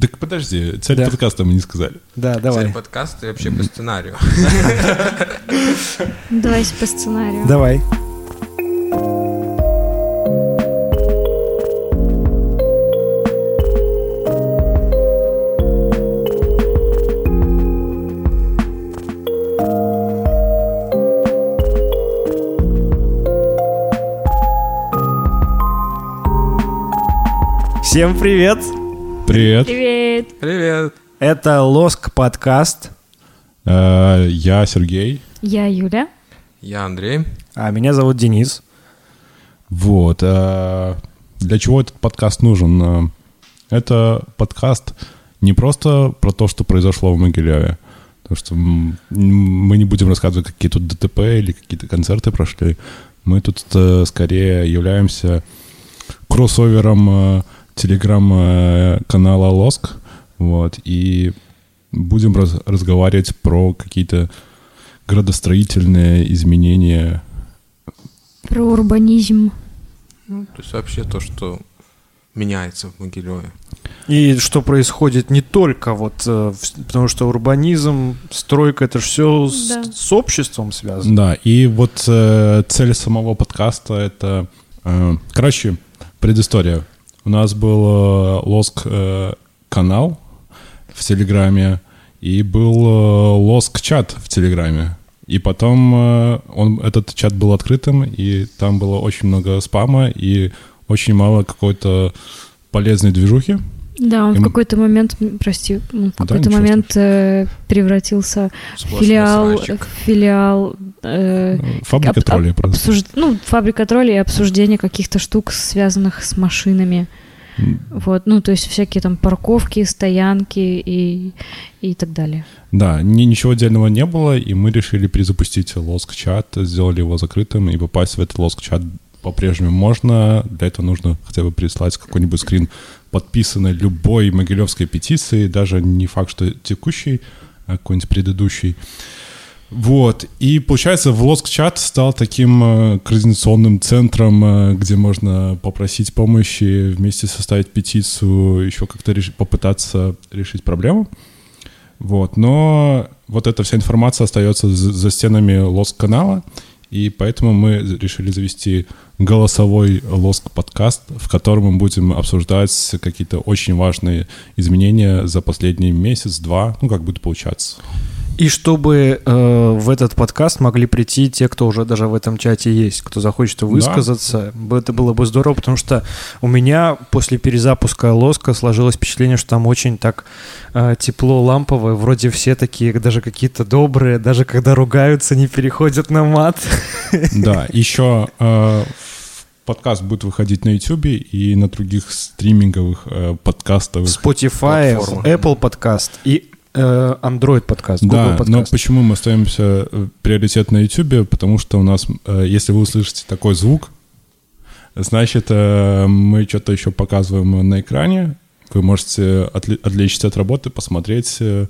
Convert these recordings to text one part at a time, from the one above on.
Так подожди, цель Да. подкаста мы не сказали. Да, Цель давай. подкаста и вообще по сценарию. Давайте по сценарию. Давай. Всем привет! Привет, Привет. Привет. Это Лоск подкаст, Э, я Сергей. Я Юля. Я Андрей. а меня зовут Денис. Вот. э, Для чего этот подкаст нужен? Э, Это подкаст не просто про то, что произошло в Могилеве. То, что м, мы не будем рассказывать, какие тут ДТП или какие-то концерты прошли. Мы тут э, скорее являемся кроссовером э, телеграм-канала Лоск. Вот. И будем раз- разговаривать про какие-то градостроительные изменения Про урбанизм. Ну, то есть вообще то, что меняется в Могилеве. И что происходит не только вот, э, потому что урбанизм, стройка, это же все с, Да. с обществом связано. Да, и вот э, цель самого подкаста это... э, короче, предыстория. У нас был э, Лоск э, в Телеграме и был э, Лоск чат в Телеграме. И потом он, этот чат был открытым, и там было очень много спама и очень мало какой-то полезной движухи. Да, он И в какой-то момент, прости, он в Да, какой-то ничего момент э, превратился в филиал, срачик. в филиал э, Фабрика об- троллей об- обсуж- ну, фабрика троллей и обсуждение каких-то штук, связанных с машинами. Вот, ну, то есть всякие там парковки, стоянки и, и так далее. Да, ни, ничего отдельного не было, и мы решили перезапустить Лоск-чат, сделали его закрытым, и попасть в этот Лоск-чат по-прежнему можно. Для этого нужно хотя бы прислать какой-нибудь скрин подписанной любой могилевской петиции, даже не факт, что текущий, а какой-нибудь предыдущий. Вот, и получается, в Лоск-чат стал таким э, координационным центром, э, где можно попросить помощи, вместе составить петицию, еще как-то реш- попытаться решить проблему. Вот, но вот эта вся информация остается за, за стенами Лоск-канала, и поэтому мы решили завести голосовой Лоск-подкаст, в котором мы будем обсуждать какие-то очень важные изменения за последний месяц-два, ну, как будет получаться. И чтобы э, в этот подкаст могли прийти те, кто уже даже в этом чате есть, кто захочет высказаться, б- это было бы здорово, потому что у меня после перезапуска Лоска сложилось впечатление, что там очень так э, тепло, ламповое, вроде все такие, даже какие-то добрые, даже когда ругаются, не переходят на мат. Да, еще э, подкаст будет выходить на YouTube и на других стриминговых э, подкастовых. Spotify, Платформа. Apple подкаст и э, Android подкаст, Google Да, но почему мы остаемся э, приоритет на YouTube? Потому что у нас, э, если вы услышите такой звук, значит, э, мы что-то еще показываем на экране. Вы можете отвлечься от работы, посмотреть э,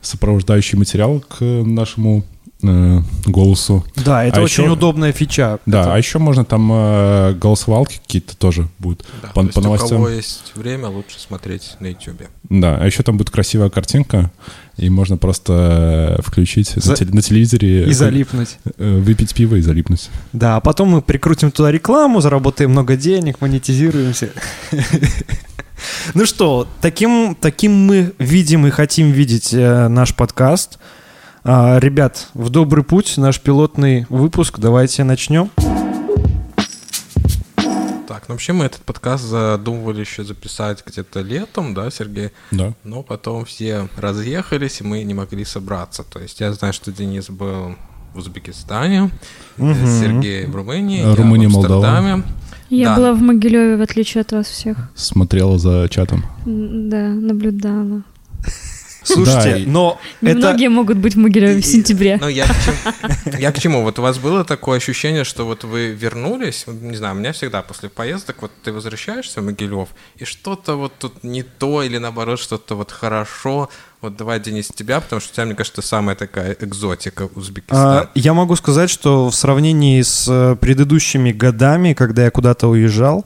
сопровождающий материал к нашему э, голосу. Да, это А очень еще- удобная фича. Да, Это- а еще можно там э, голосовалки какие-то тоже будут. Да, По- то есть по у новостям. кого есть время, лучше смотреть на YouTube. Да, а еще там будет красивая картинка, и можно просто э, включить За- на, теле- на телевизоре, И залипнуть. э, выпить пиво и залипнуть. Да, а потом мы прикрутим туда рекламу, заработаем много денег, монетизируемся. Ну что, таким, таким мы видим и хотим видеть э, наш подкаст. А, ребят, в добрый путь, наш пилотный выпуск. Давайте начнем. Так, ну вообще мы этот подкаст задумывали еще записать где-то летом, да, Сергей? Да. Но потом все разъехались, и мы не могли собраться. То есть я знаю, что Денис был в Узбекистане, Мгм. Сергей в Румынии, Э, я Румыния, в Молдова. Амстердаме. Я Да. была в Могилеве, в отличие от вас всех. Смотрела за чатом. Да, наблюдала. Слушайте, Да, и- но это... Немногие могут быть в Могилеве в сентябре. Ну, я к, чему, я к чему? Вот у вас было такое ощущение, что вот вы вернулись, вот, не знаю, у меня всегда после поездок, вот ты возвращаешься в Могилев, и что-то вот тут не то, или наоборот, что-то вот хорошо. Вот давай, Денис, тебя, потому что у тебя, мне кажется, самая такая экзотика Узбекистан. А, Я могу сказать, что в сравнении с э, предыдущими годами, когда я куда-то уезжал,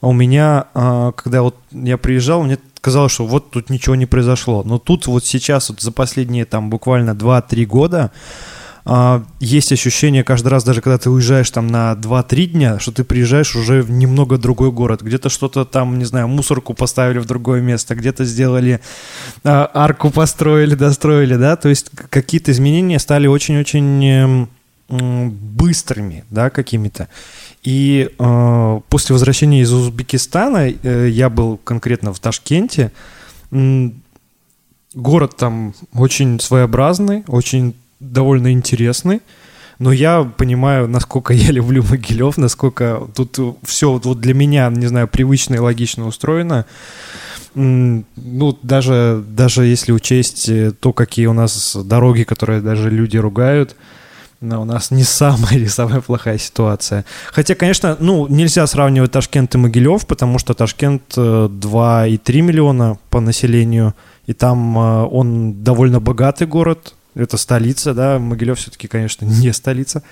у меня, а, когда вот я приезжал, мне казалось, что вот тут ничего не произошло. Но тут вот сейчас, вот за последние там буквально 2-3 года, а, есть ощущение каждый раз, даже когда ты уезжаешь там на 2-3 дня, что ты приезжаешь уже в немного другой город. Где-то что-то там, не знаю, мусорку поставили в другое место, где-то сделали а, арку построили, достроили, да, то есть какие-то изменения стали очень-очень эм, быстрыми, да, какими-то. И э, после возвращения из Узбекистана э, я был конкретно в Ташкенте. Город там очень своеобразный, очень довольно интересный. Но я понимаю, насколько я люблю Могилев, насколько тут все вот для меня, не знаю, привычно и логично устроено. Ну, даже, даже если учесть э, то, какие у нас дороги, которые даже люди ругают, но у нас не самая или самая плохая ситуация. Хотя, конечно, ну, нельзя сравнивать Ташкент и Могилев, потому что Ташкент 2,3 э, миллиона по населению, и там э, он довольно богатый город, это столица, да, Могилев все-таки, конечно, не столица.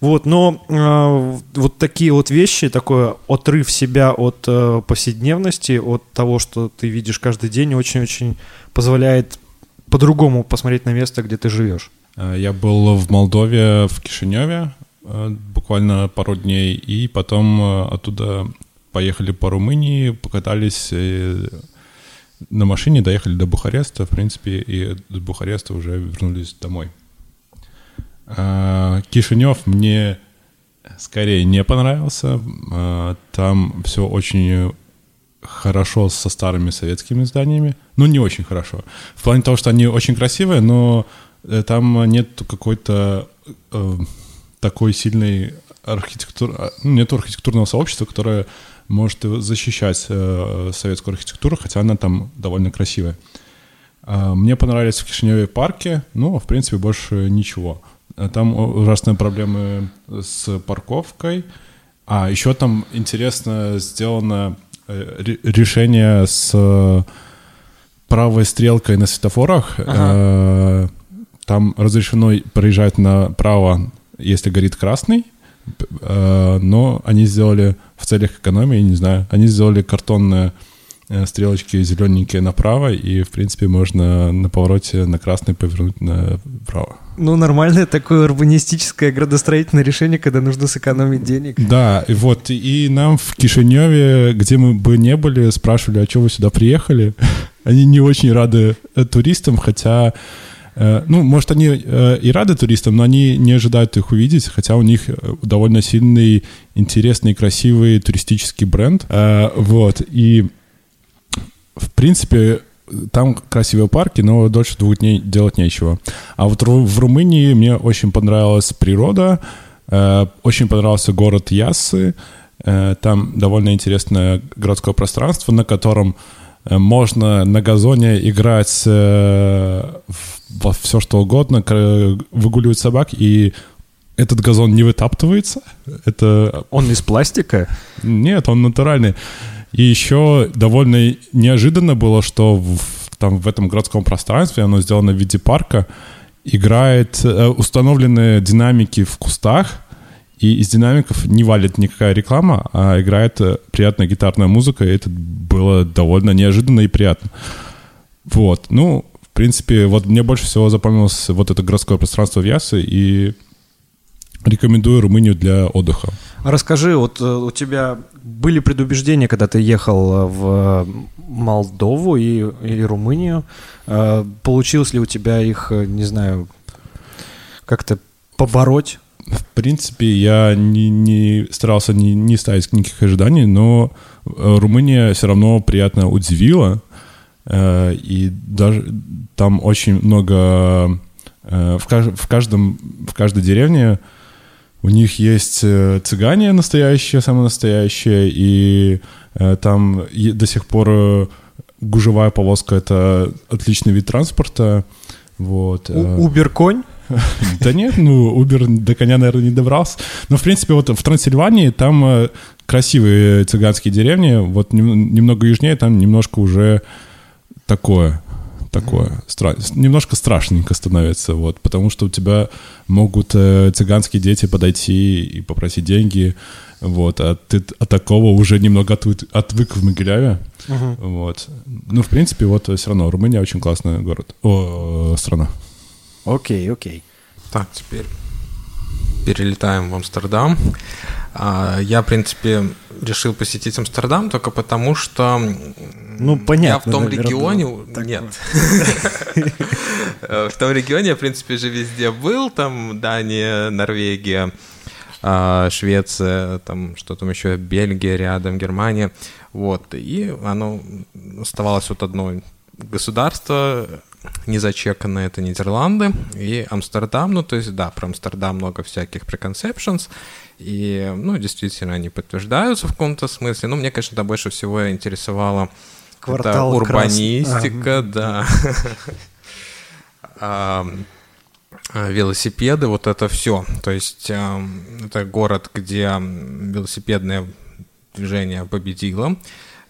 Вот, но э, вот такие вот вещи, такой отрыв себя от э, повседневности, от того, что ты видишь каждый день, очень-очень позволяет по-другому посмотреть на место, где ты живешь. Э, я был в Молдове, в Кишиневе э, буквально пару дней, и потом э, оттуда поехали по Румынии, покатались на машине, доехали до Бухареста, в принципе, и с Бухареста уже вернулись домой. Кишинев мне скорее не понравился. Там все очень хорошо со старыми советскими зданиями. Ну, не очень хорошо. В плане того, что они очень красивые, но там нет какой-то э, такой сильной архитектуры, а, ну, нет архитектурного сообщества, которое может защищать э, советскую архитектуру, хотя она там довольно красивая. Э, мне понравились в Кишиневе парки, но, в принципе, больше ничего. Э, там ужасные проблемы с парковкой. А еще там интересно сделано э, решение с правой стрелкой на светофорах. Ага. Там разрешено проезжать направо, если горит красный, э, но они сделали в целях экономии, не знаю, они сделали картонные э, стрелочки зелененькие направо, и, в принципе, можно на повороте на красный повернуть направо. Ну, нормальное такое урбанистическое градостроительное решение, когда нужно сэкономить денег. Да, и вот, и нам в Кишиневе, где мы бы не были, спрашивали, а что вы сюда приехали? Они не очень рады э, туристам, хотя ну, может, они э, и рады туристам, но они не ожидают их увидеть, хотя у них э, довольно сильный, интересный, красивый туристический бренд. Вот, и в принципе, там красивые парки, но дольше двух дней делать нечего. А вот в Румынии мне очень понравилась природа, очень понравился город Яссы, там довольно интересное городское пространство, на котором можно на газоне играть в во все что угодно, выгуливают собак, и этот газон не вытаптывается. Это... Он из пластика? Нет, он натуральный. И еще довольно неожиданно было, что в, там в этом городском пространстве, оно сделано в виде парка, играет э, установленные динамики в кустах, и из динамиков не валит никакая реклама, а играет э, приятная гитарная музыка, и это было довольно неожиданно и приятно. Вот, ну, принципе, вот мне больше всего запомнилось вот это городское пространство в Ясы, и рекомендую Румынию для отдыха. Расскажи, вот э, у тебя были предубеждения, когда ты ехал э, в Молдову и, или Румынию? Получилось ли у тебя их, не знаю, как-то побороть? В принципе, я не, не старался не, не ставить никаких ожиданий, но Румыния все равно приятно удивила. Э, и даже там очень много э, в, кажд, в каждом в каждой деревне у них есть э, цыгане настоящие, самые настоящие, и там до сих пор гужевая повозка — это отличный вид транспорта. Вот. Убер-конь? Да нет, ну, Uber до коня, наверное, не добрался. Но, в принципе, вот в Трансильвании там красивые цыганские деревни, вот немного южнее там немножко уже такое. такое. Стра... Немножко страшненько становится, вот, потому что у тебя могут э, цыганские дети подойти и попросить деньги, вот, а ты от такого уже немного отвык, отвык в Могиляве, uh-huh. вот. Ну, в принципе, вот все равно Румыния очень классный город, о, страна. Окей, окей. Так, теперь перелетаем в Амстердам. А, я, в принципе, решил посетить Амстердам только потому, что ну, понятно, я в том наверное, регионе... Так Нет. В том регионе в принципе, же везде был. Там Дания, Норвегия, а, Швеция, там что там еще, Бельгия рядом, Германия. Вот. И оно оставалось вот одно государство, не зачеканное, это Нидерланды и Амстердам. Ну, то есть, да, про Амстердам много всяких preconceptions. И, ну, действительно, они подтверждаются в каком-то смысле. Но мне, конечно, больше всего интересовало Квартал это урбанистика, крас... да. велосипеды, вот это все. То есть это город, где велосипедное движение победило.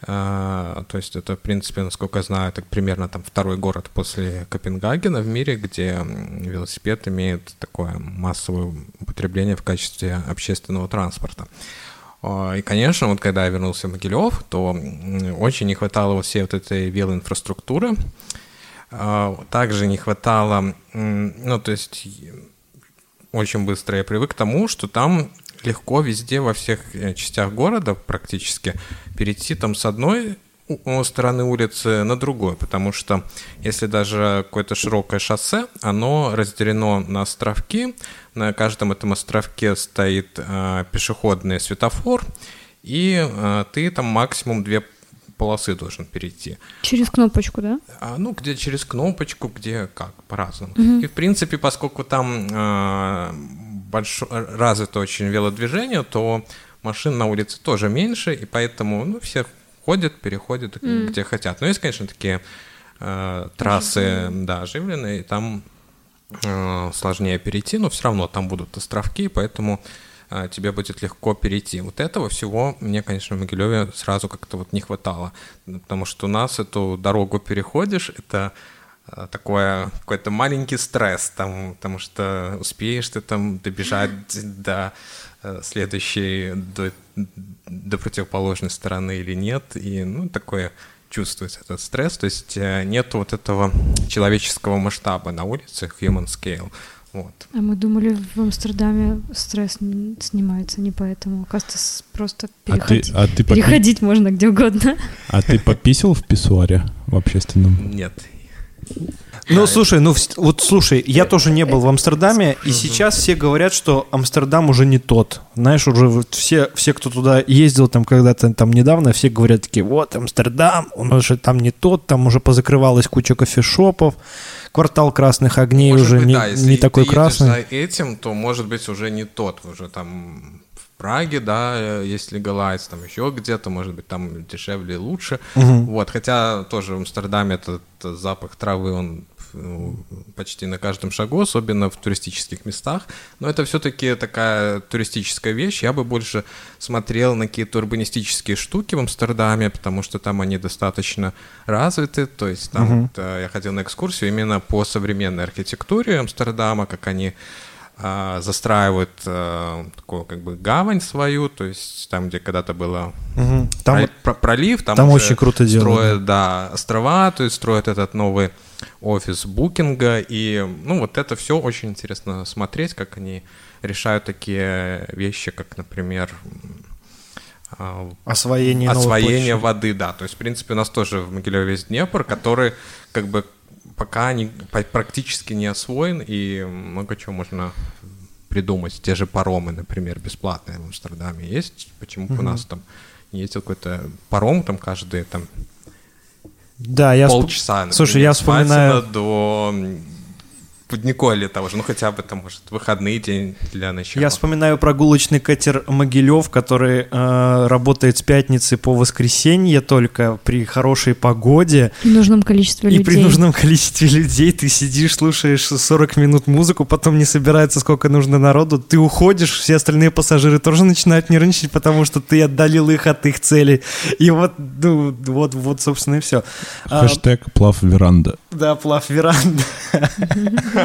А, то есть это, в принципе, насколько я знаю, это примерно там второй город после Копенгагена в мире, где велосипед имеет такое массовое употребление в качестве общественного транспорта. А, и, конечно, вот когда я вернулся в Могилев, то очень не хватало всей вот этой велоинфраструктуры. А, также не хватало, ну, то есть очень быстро я привык к тому, что там легко везде, во всех э, частях города практически, перейти там с одной стороны улицы на другой, потому что если даже какое-то широкое шоссе, оно разделено на островки, на каждом этом островке стоит э, пешеходный светофор, и э, ты там максимум две полосы должен перейти. Через кнопочку, да? А, ну, где через кнопочку, где как, по-разному. Угу. И, в принципе, поскольку там э, большое, развито очень велодвижение, то машин на улице тоже меньше, и поэтому ну, все ходят, переходят mm. где хотят. Но есть, конечно, такие э, трассы, оживленные. да, оживленные, и там э, сложнее перейти, но все равно там будут островки, поэтому э, тебе будет легко перейти. Вот этого всего мне, конечно, в Могилеве сразу как-то вот не хватало, потому что у нас эту дорогу переходишь, это Э, такое какой-то маленький стресс, там, потому что успеешь ты там добежать до э, следующей, до, до противоположной стороны или нет, и, ну, такое чувствуется этот стресс, то есть э, нет вот этого человеческого масштаба на улице, human scale, вот. А мы думали, в Амстердаме стресс снимается не поэтому. Оказывается, просто переходить, а ты, а ты переходить попи... можно где угодно. А ты пописал в писсуаре в общественном? Нет, ну, слушай, ну вот слушай, я тоже не был в Амстердаме, и сейчас все говорят, что Амстердам уже не тот. Знаешь, уже вот все, все, кто туда ездил там когда-то там недавно, все говорят такие, вот Амстердам, он уже там не тот, там уже позакрывалась куча кофешопов, квартал красных огней может уже быть, не, да, не такой красный. Если за этим, то может быть уже не тот, уже там Праге, да, есть легалайз, там еще где-то, может быть, там дешевле и лучше. Угу. Вот, хотя тоже в Амстердаме этот запах травы, он ну, почти на каждом шагу, особенно в туристических местах. Но это все-таки такая туристическая вещь. Я бы больше смотрел на какие-то урбанистические штуки в Амстердаме, потому что там они достаточно развиты. То есть там угу. вот, я ходил на экскурсию именно по современной архитектуре Амстердама, как они застраивают а, такую как бы гавань свою, то есть там, где когда-то было угу. там, про, пролив, там, там очень круто строят, делают, да, острова, то есть строят этот новый офис букинга, и ну вот это все очень интересно смотреть, как они решают такие вещи, как, например, а, освоение, освоение воды, да, то есть в принципе у нас тоже в Могилеве есть Днепр, который как бы пока не, практически не освоен, и много чего можно придумать. Те же паромы, например, бесплатные в Амстердаме есть. Почему бы у нас там ездил какой-то паром там каждые там да, я полчаса. Например, Слушай, я вспоминаю... до Будниколе того же, ну хотя бы там, может, выходный день для начала. Я вспоминаю прогулочный катер Могилев, который э, работает с пятницы по воскресенье только при хорошей погоде. При нужном количестве и людей. И при нужном количестве людей ты сидишь, слушаешь 40 минут музыку, потом не собирается сколько нужно народу, ты уходишь, все остальные пассажиры тоже начинают нервничать, потому что ты отдалил их от их целей. И вот, ну, вот, вот, собственно, и все. А, Хэштег плав веранда. Да, плав веранда.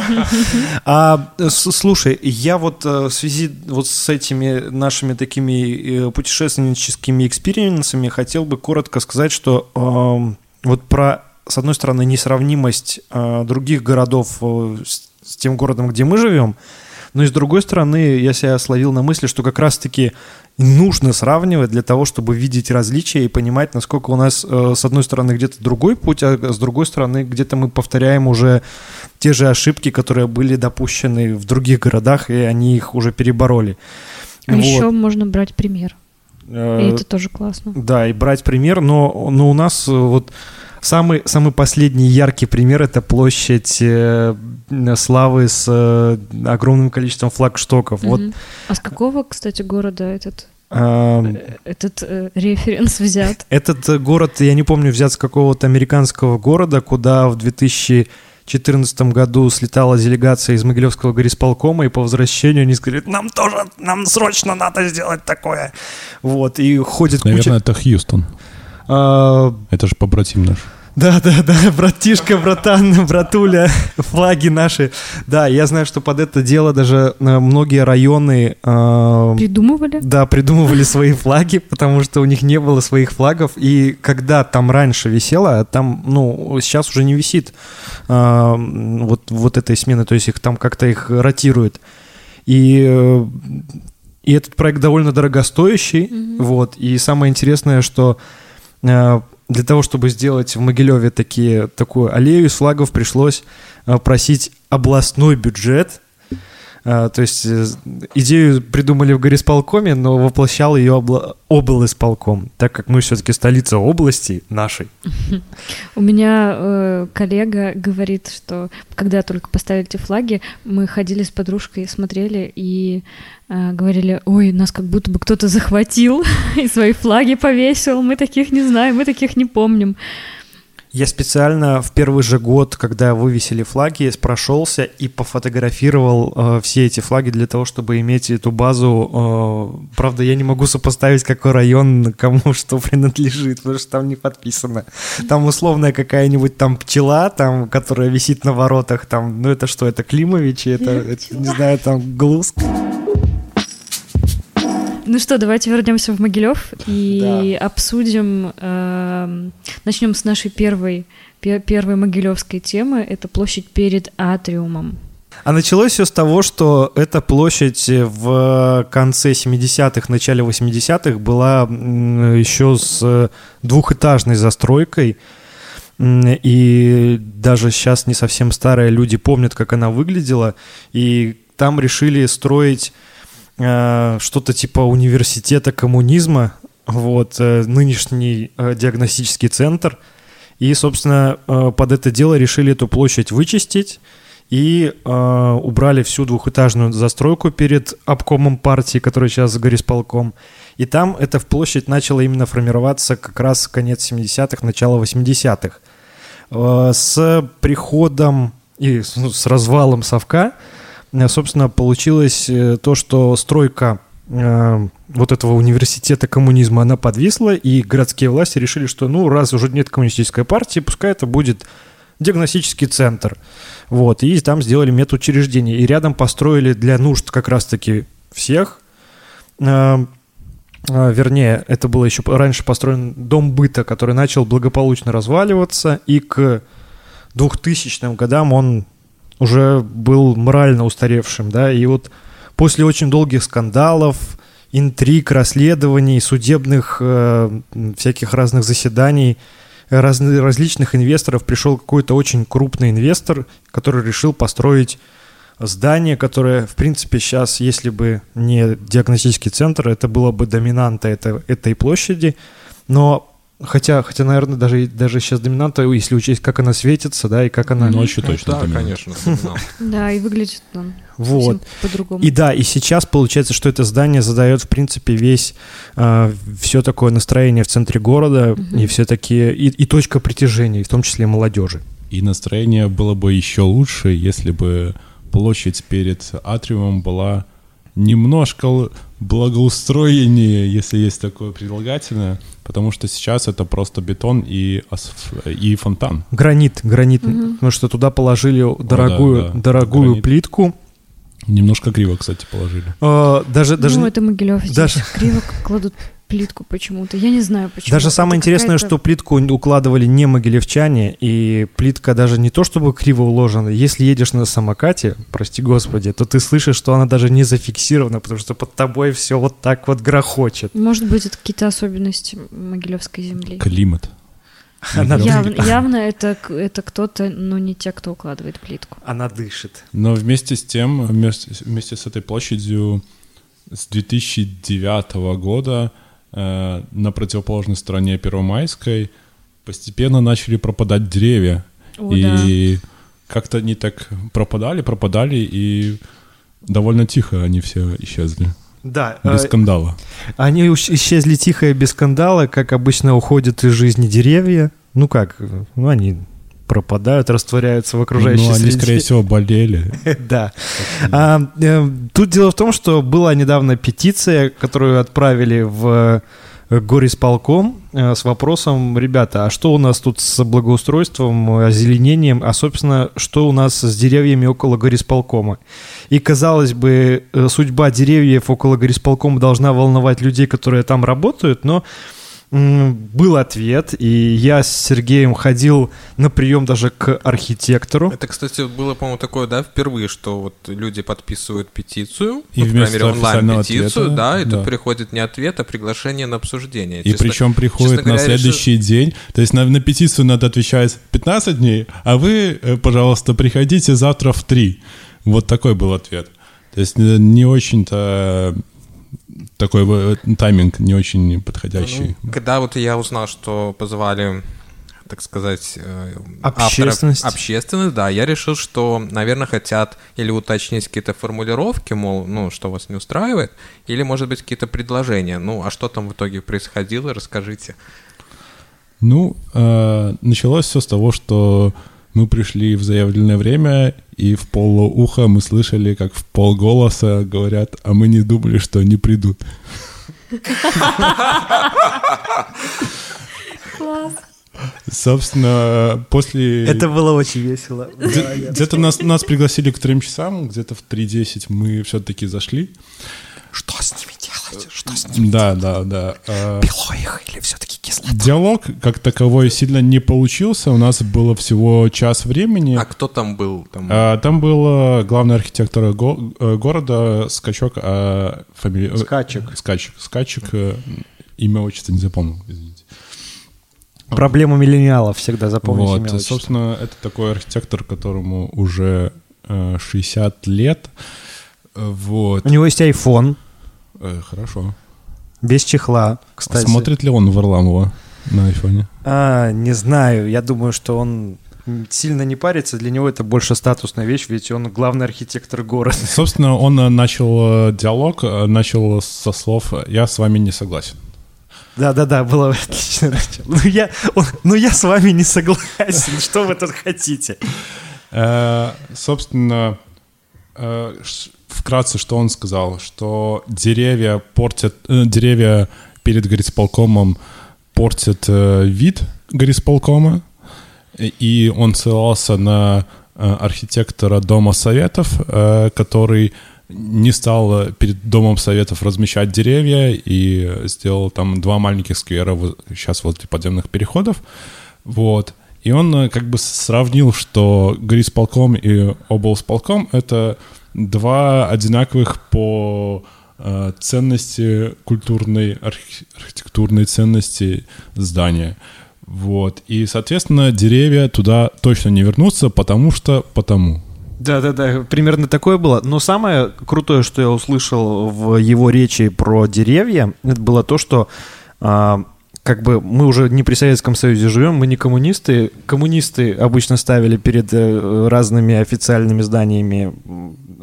А, слушай, я вот э, в связи вот с этими нашими такими э, путешественническими экспириенсами хотел бы коротко сказать, что эм, вот про, с одной стороны, несравнимость э, других городов с тем городом, где мы живем, но и с другой стороны, я себя словил на мысли, что как раз-таки нужно сравнивать для того, чтобы видеть различия и понимать, насколько у нас э, с одной стороны где-то другой путь, а с другой стороны где-то мы повторяем уже те же ошибки, которые были допущены в других городах, и они их уже перебороли. А вот. еще можно брать пример. Э, и это тоже классно. Да, и брать пример, но, но у нас э, вот Самый, самый последний яркий пример — это площадь э, Славы с э, огромным количеством флагштоков. Mm-hmm. Вот. А с какого, кстати, города этот а, этот э, референс взят? Этот э, город, я не помню, взят с какого-то американского города, куда в 2014 году слетала делегация из Могилевского горисполкома, и по возвращению они сказали, нам тоже, нам срочно надо сделать такое. Вот, и ходит Наверное, куча... это Хьюстон. А... Это же побратим наш. Да, да, да, братишка, братан, братуля, флаги наши. Да, я знаю, что под это дело даже э, многие районы... Э, придумывали? Да, придумывали свои флаги, потому что у них не было своих флагов. И когда там раньше висело, там, ну, сейчас уже не висит э, вот, вот этой смены, то есть их там как-то их ротируют. И э, и этот проект довольно дорогостоящий, mm-hmm. вот. И самое интересное, что для того, чтобы сделать в Могилеве такие, такую аллею из флагов, пришлось э, просить областной бюджет. Э, то есть э, идею придумали в горисполкоме, но воплощал ее обла- облисполком, так как мы все-таки столица области нашей. У меня э, коллега говорит, что когда только поставили эти флаги, мы ходили с подружкой, смотрели и э, говорили, ой, нас как будто бы кто-то захватил и свои флаги повесил, мы таких не знаем, мы таких не помним. Я специально в первый же год, когда вывесили флаги, прошелся и пофотографировал э, все эти флаги для того, чтобы иметь эту базу. Э, правда, я не могу сопоставить, какой район кому что принадлежит, потому что там не подписано. Там условная какая-нибудь там пчела, там, которая висит на воротах, там, ну это что, это Климович, это, это не знаю, там Глуск. Ну что, давайте вернемся в Могилев и да. обсудим. Э, начнем с нашей первой, пер, первой могилевской темы. Это площадь перед атриумом. А началось все с того, что эта площадь в конце 70-х, начале 80-х была еще с двухэтажной застройкой. И даже сейчас не совсем старые люди помнят, как она выглядела. И там решили строить Э, что-то типа университета коммунизма, вот, э, нынешний э, диагностический центр. И, собственно, под это дело решили эту площадь вычистить и убрали всю двухэтажную застройку перед обкомом партии, которая сейчас горисполком. И там эта площадь начала именно формироваться как раз конец 70-х, начало 80-х. С приходом и ну, с развалом совка Э, собственно, получилось э, то, что стройка э, вот этого университета коммунизма, она подвисла, и городские власти решили, что, ну, раз уже нет коммунистической партии, пускай это будет диагностический центр. Вот, и там сделали медучреждение, и рядом построили для нужд как раз-таки всех, вернее, это было еще раньше построен дом быта, который начал благополучно разваливаться, и к 2000 годам он уже был морально устаревшим, да, и вот после очень долгих скандалов, интриг, расследований, судебных э, всяких разных заседаний, раз, различных инвесторов пришел какой-то очень крупный инвестор, который решил построить здание, которое, в принципе, сейчас, если бы не диагностический центр, это было бы доминанта это, этой площади, но Хотя, хотя, наверное, даже, даже сейчас доминанта, если учесть, как она светится, да, и как она... Ночью Ну, точно да, доминант. конечно. Да, и выглядит он Вот. по-другому. И да, и сейчас получается, что это здание задает, в принципе, весь все такое настроение в центре города, и все такие, и, и точка притяжения, в том числе молодежи. И настроение было бы еще лучше, если бы площадь перед атриумом была немножко благоустроеннее, если есть такое прилагательное, потому что сейчас это просто бетон и, асф- и фонтан. Гранит, гранит, Мгм. потому что туда положили дорогую, да, дорогую гранит. плитку. Немножко криво, кстати, положили. Э, даже, даже, Ну, это Могилев. Даже- криво кладут плитку почему-то. Я не знаю, почему. Даже Это самое интересное, какая-то- что плитку укладывали не могилевчане, и плитка даже не то чтобы криво уложена. Если едешь на самокате, прости господи, то ты слышишь, что она даже не зафиксирована, потому что под тобой все вот так вот грохочет. Может быть, это какие-то особенности Могилевской земли. Климат. Она, Яв- явно это, это кто-то, но не те, кто укладывает плитку. Она дышит. Но вместе с тем, вместе, вместе с этой площадью с 2009 года э, на противоположной стороне Первомайской постепенно начали пропадать деревья. О, да. и как-то они так пропадали, пропадали, и довольно тихо они все исчезли. Да, Без э, скандала. они исчезли тихо и без скандала, как обычно уходят из жизни деревья. Ну как, ну они пропадают, растворяются в окружающей Ну, они, среде. скорее всего, болели. Да. А, э, тут дело в том, что была недавно петиция, которую отправили в э, горисполком э, с вопросом, ребята, а что у нас тут с благоустройством, озеленением, а, собственно, что у нас с деревьями около горисполкома? И, казалось бы, судьба деревьев около горисполкома должна волновать людей, которые там работают, но был ответ, и я с Сергеем ходил на прием даже к архитектору. Это, кстати, было, по-моему, такое, да, впервые, что вот люди подписывают петицию, И ну, по крайней вместо мере, онлайн-петицию, ответа, да, и да. тут приходит не ответ, а приглашение на обсуждение. И Честно- причем приходит честно на говоря, следующий день. То есть на, на петицию надо отвечать 15 дней, а вы, э, пожалуйста, приходите завтра в 3. Вот такой был ответ. То есть э, не очень-то такой э, тайминг не очень подходящий. Ну, когда вот я узнал, что позвали, так сказать, э, Общественность. авторов- общественность, да, я решил, что, наверное, хотят или уточнить какие-то формулировки, мол, ну, что вас не устраивает, или, может быть, какие-то предложения. Ну, а что там в итоге происходило, расскажите. Ну, э, началось все с того, что мы пришли в заявленное время, и в полуха мы слышали, как в полголоса говорят, а мы не думали, что они придут. Класс. Собственно, после... Это было очень весело. Где- Где-то нас, нас пригласили к трем часам, где-то в 3.10 мы все-таки зашли. Что с ними делать? Что с ними? Да, да, да. А, Пило их или все-таки кислота? Диалог как таковой сильно не получился. У нас было всего час времени. А кто там был? Там... А, Там был э, главный архитектор го- э, города Скачок, а фамилия... э, Скачек. Скачек. Скачек. э, Имя, отчество не запомнил, извините. Проблема миллениалов всегда запомните Вот, имя, отчество. собственно, это такой архитектор, которому уже э, 60 лет. Э, Вот. У него есть iPhone, Э, Хорошо. без чехла, кстати. Смотрит ли он Варламова на айфоне? А, не знаю, я думаю, что он сильно не парится, для него это больше статусная вещь, ведь он главный архитектор города. Собственно, он э, начал э, диалог, э, начал со слов «я с вами не согласен». Да-да-да, было отлично. начало. Ну я, он- ну я с вами не согласен, что вы тут хотите? Собственно, вкратце, что он сказал, что деревья портят, э, деревья перед горисполкомом портят э, вид горисполкома, и он ссылался на э, архитектора Дома Советов, э, который не стал перед Домом Советов размещать деревья и сделал там два маленьких сквера сейчас возле подземных переходов. Вот. И он э, как бы сравнил, что горисполком и облсполком — это два одинаковых по э, ценности культурной, архи- архитектурной ценности здания. Вот. И, соответственно, деревья туда точно не вернутся, потому что потому. Да-да-да, примерно такое было. Но самое крутое, что я услышал в его речи про деревья, это было то, что а, как бы мы уже не при Советском Союзе живем, мы не коммунисты. Коммунисты обычно ставили перед э, разными официальными зданиями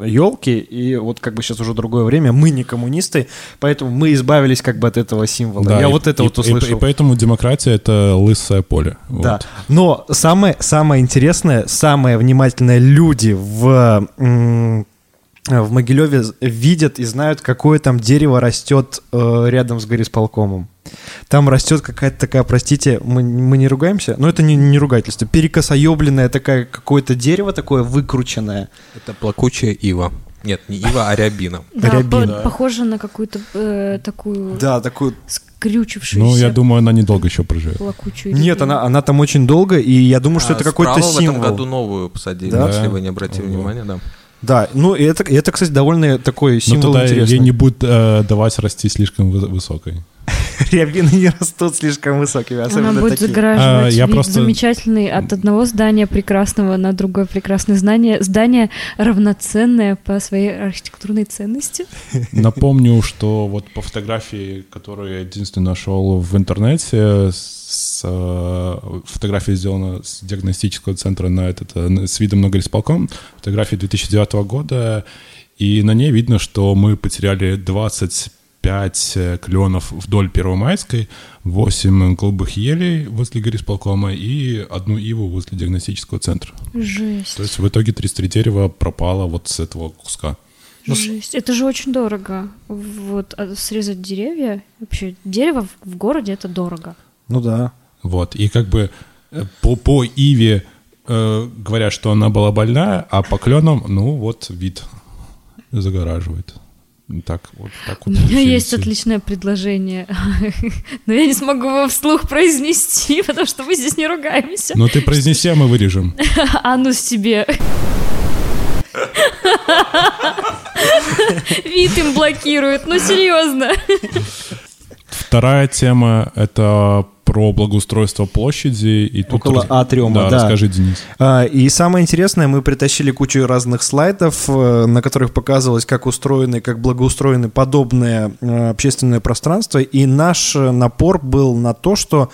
елки, и вот как бы сейчас уже другое время, мы не коммунисты, поэтому мы избавились как бы от этого символа. Да, Я и, вот это и, вот услышал. И, и поэтому демократия — это лысое поле. Да, вот. но самое, самое интересное, самое внимательное люди в в Могилеве видят и знают, какое там дерево растет э, рядом с горисполкомом. Там растет какая-то такая, простите, мы, мы не ругаемся, но это не, не ругательство, перекосоебленное такое какое-то дерево такое выкрученное. Это плакучая ива. Нет, не ива, а рябина. Да, рябина. По- похоже на какую-то э, такую... Да, такую скрючившуюся. Ну, я думаю, она недолго еще проживет. Плакучую Нет, она, она там очень долго, и я думаю, что а это какой-то символ. в этом году новую посадили, да? если вы не обратили Ого. внимания, да. Да, ну и это, это, кстати, довольно такой символ Но тогда интересный. ей не будет э, давать расти слишком высокой. Рябины не растут слишком высокими, особенно Она будет такие. загораживать А, я вид просто- замечательный от одного здания прекрасного на другое прекрасное здание. Здание равноценное по своей архитектурной ценности. Напомню, что вот по фотографии, которую я единственно нашел в интернете, с, э, фотография сделана с диагностического центра на этот, э, с видом на горисполком, фотография 2009 года, и на ней видно, что мы потеряли 25 э, кленов вдоль Первомайской, 8 голубых елей возле горисполкома и одну иву возле диагностического центра. Жесть. То есть в итоге 33 дерева пропало вот с этого куска. Ну, Жесть. Это же очень дорого. Вот а срезать деревья. Вообще, дерево в, в городе это дорого. Ну да. Вот, и как бы э, по, по Иве э, говорят, что она была больная, а по кленам, ну вот, вид загораживает. Так вот, так У вот. меня получилось. есть отличное предложение, но я не смогу его вслух произнести, потому что мы здесь не ругаемся. Ну ты произнеси, а мы вырежем. А ну с тебе. Вид им блокирует, ну серьезно. Вторая тема — это про благоустройство площади. И тут Около атриума, да. да. расскажи, Денис. А, И самое интересное, мы притащили кучу разных слайдов, э, на которых показывалось, как устроены, как благоустроены подобные э, общественные пространства. И наш э, напор был на то, что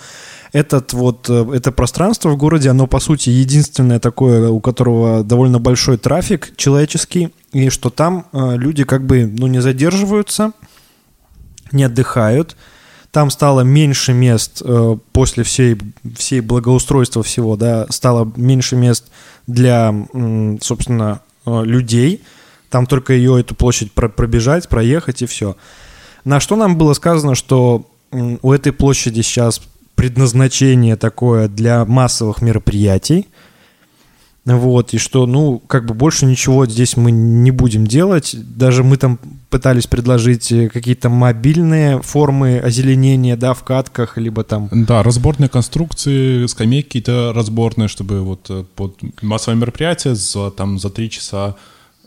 этот вот, это пространство в городе, оно, по сути, единственное такое, у которого довольно большой трафик человеческий, и что там люди как бы, ну, не задерживаются, не отдыхают. Там стало меньше мест э, после всей, всей благоустройства всего, да, стало меньше мест для, собственно, э, людей. Там только ее, эту площадь про- пробежать, проехать и все. На что нам было сказано, что у этой площади сейчас предназначение такое для массовых мероприятий. Вот, и что, ну, как бы больше ничего здесь мы не будем делать. Даже мы там пытались предложить э, какие-то мобильные формы озеленения, да, в катках, либо там... Да, разборные конструкции, скамейки какие-то разборные, чтобы вот э, под массовое мероприятие за, там, за три часа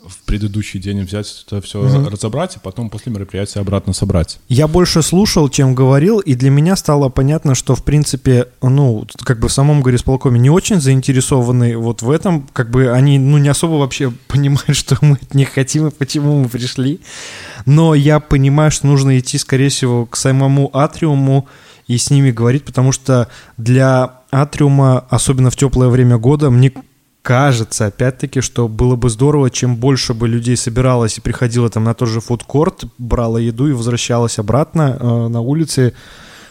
в предыдущий день взять это все Мгм. разобрать, и потом после мероприятия обратно собрать. Я больше слушал, чем говорил, и для меня стало понятно, что, в принципе, ну, как бы в самом горисполкоме не очень заинтересованы вот в этом, как бы они, ну, не особо вообще понимают, что мы от них хотим и почему мы пришли. Но я понимаю, что нужно идти, скорее всего, к самому атриуму и с ними говорить, потому что для атриума, особенно в теплое время года, мне кажется, опять-таки, что было бы здорово, чем больше бы людей собиралось и приходило там на тот же фудкорт, брало еду и возвращалось обратно э, на улице,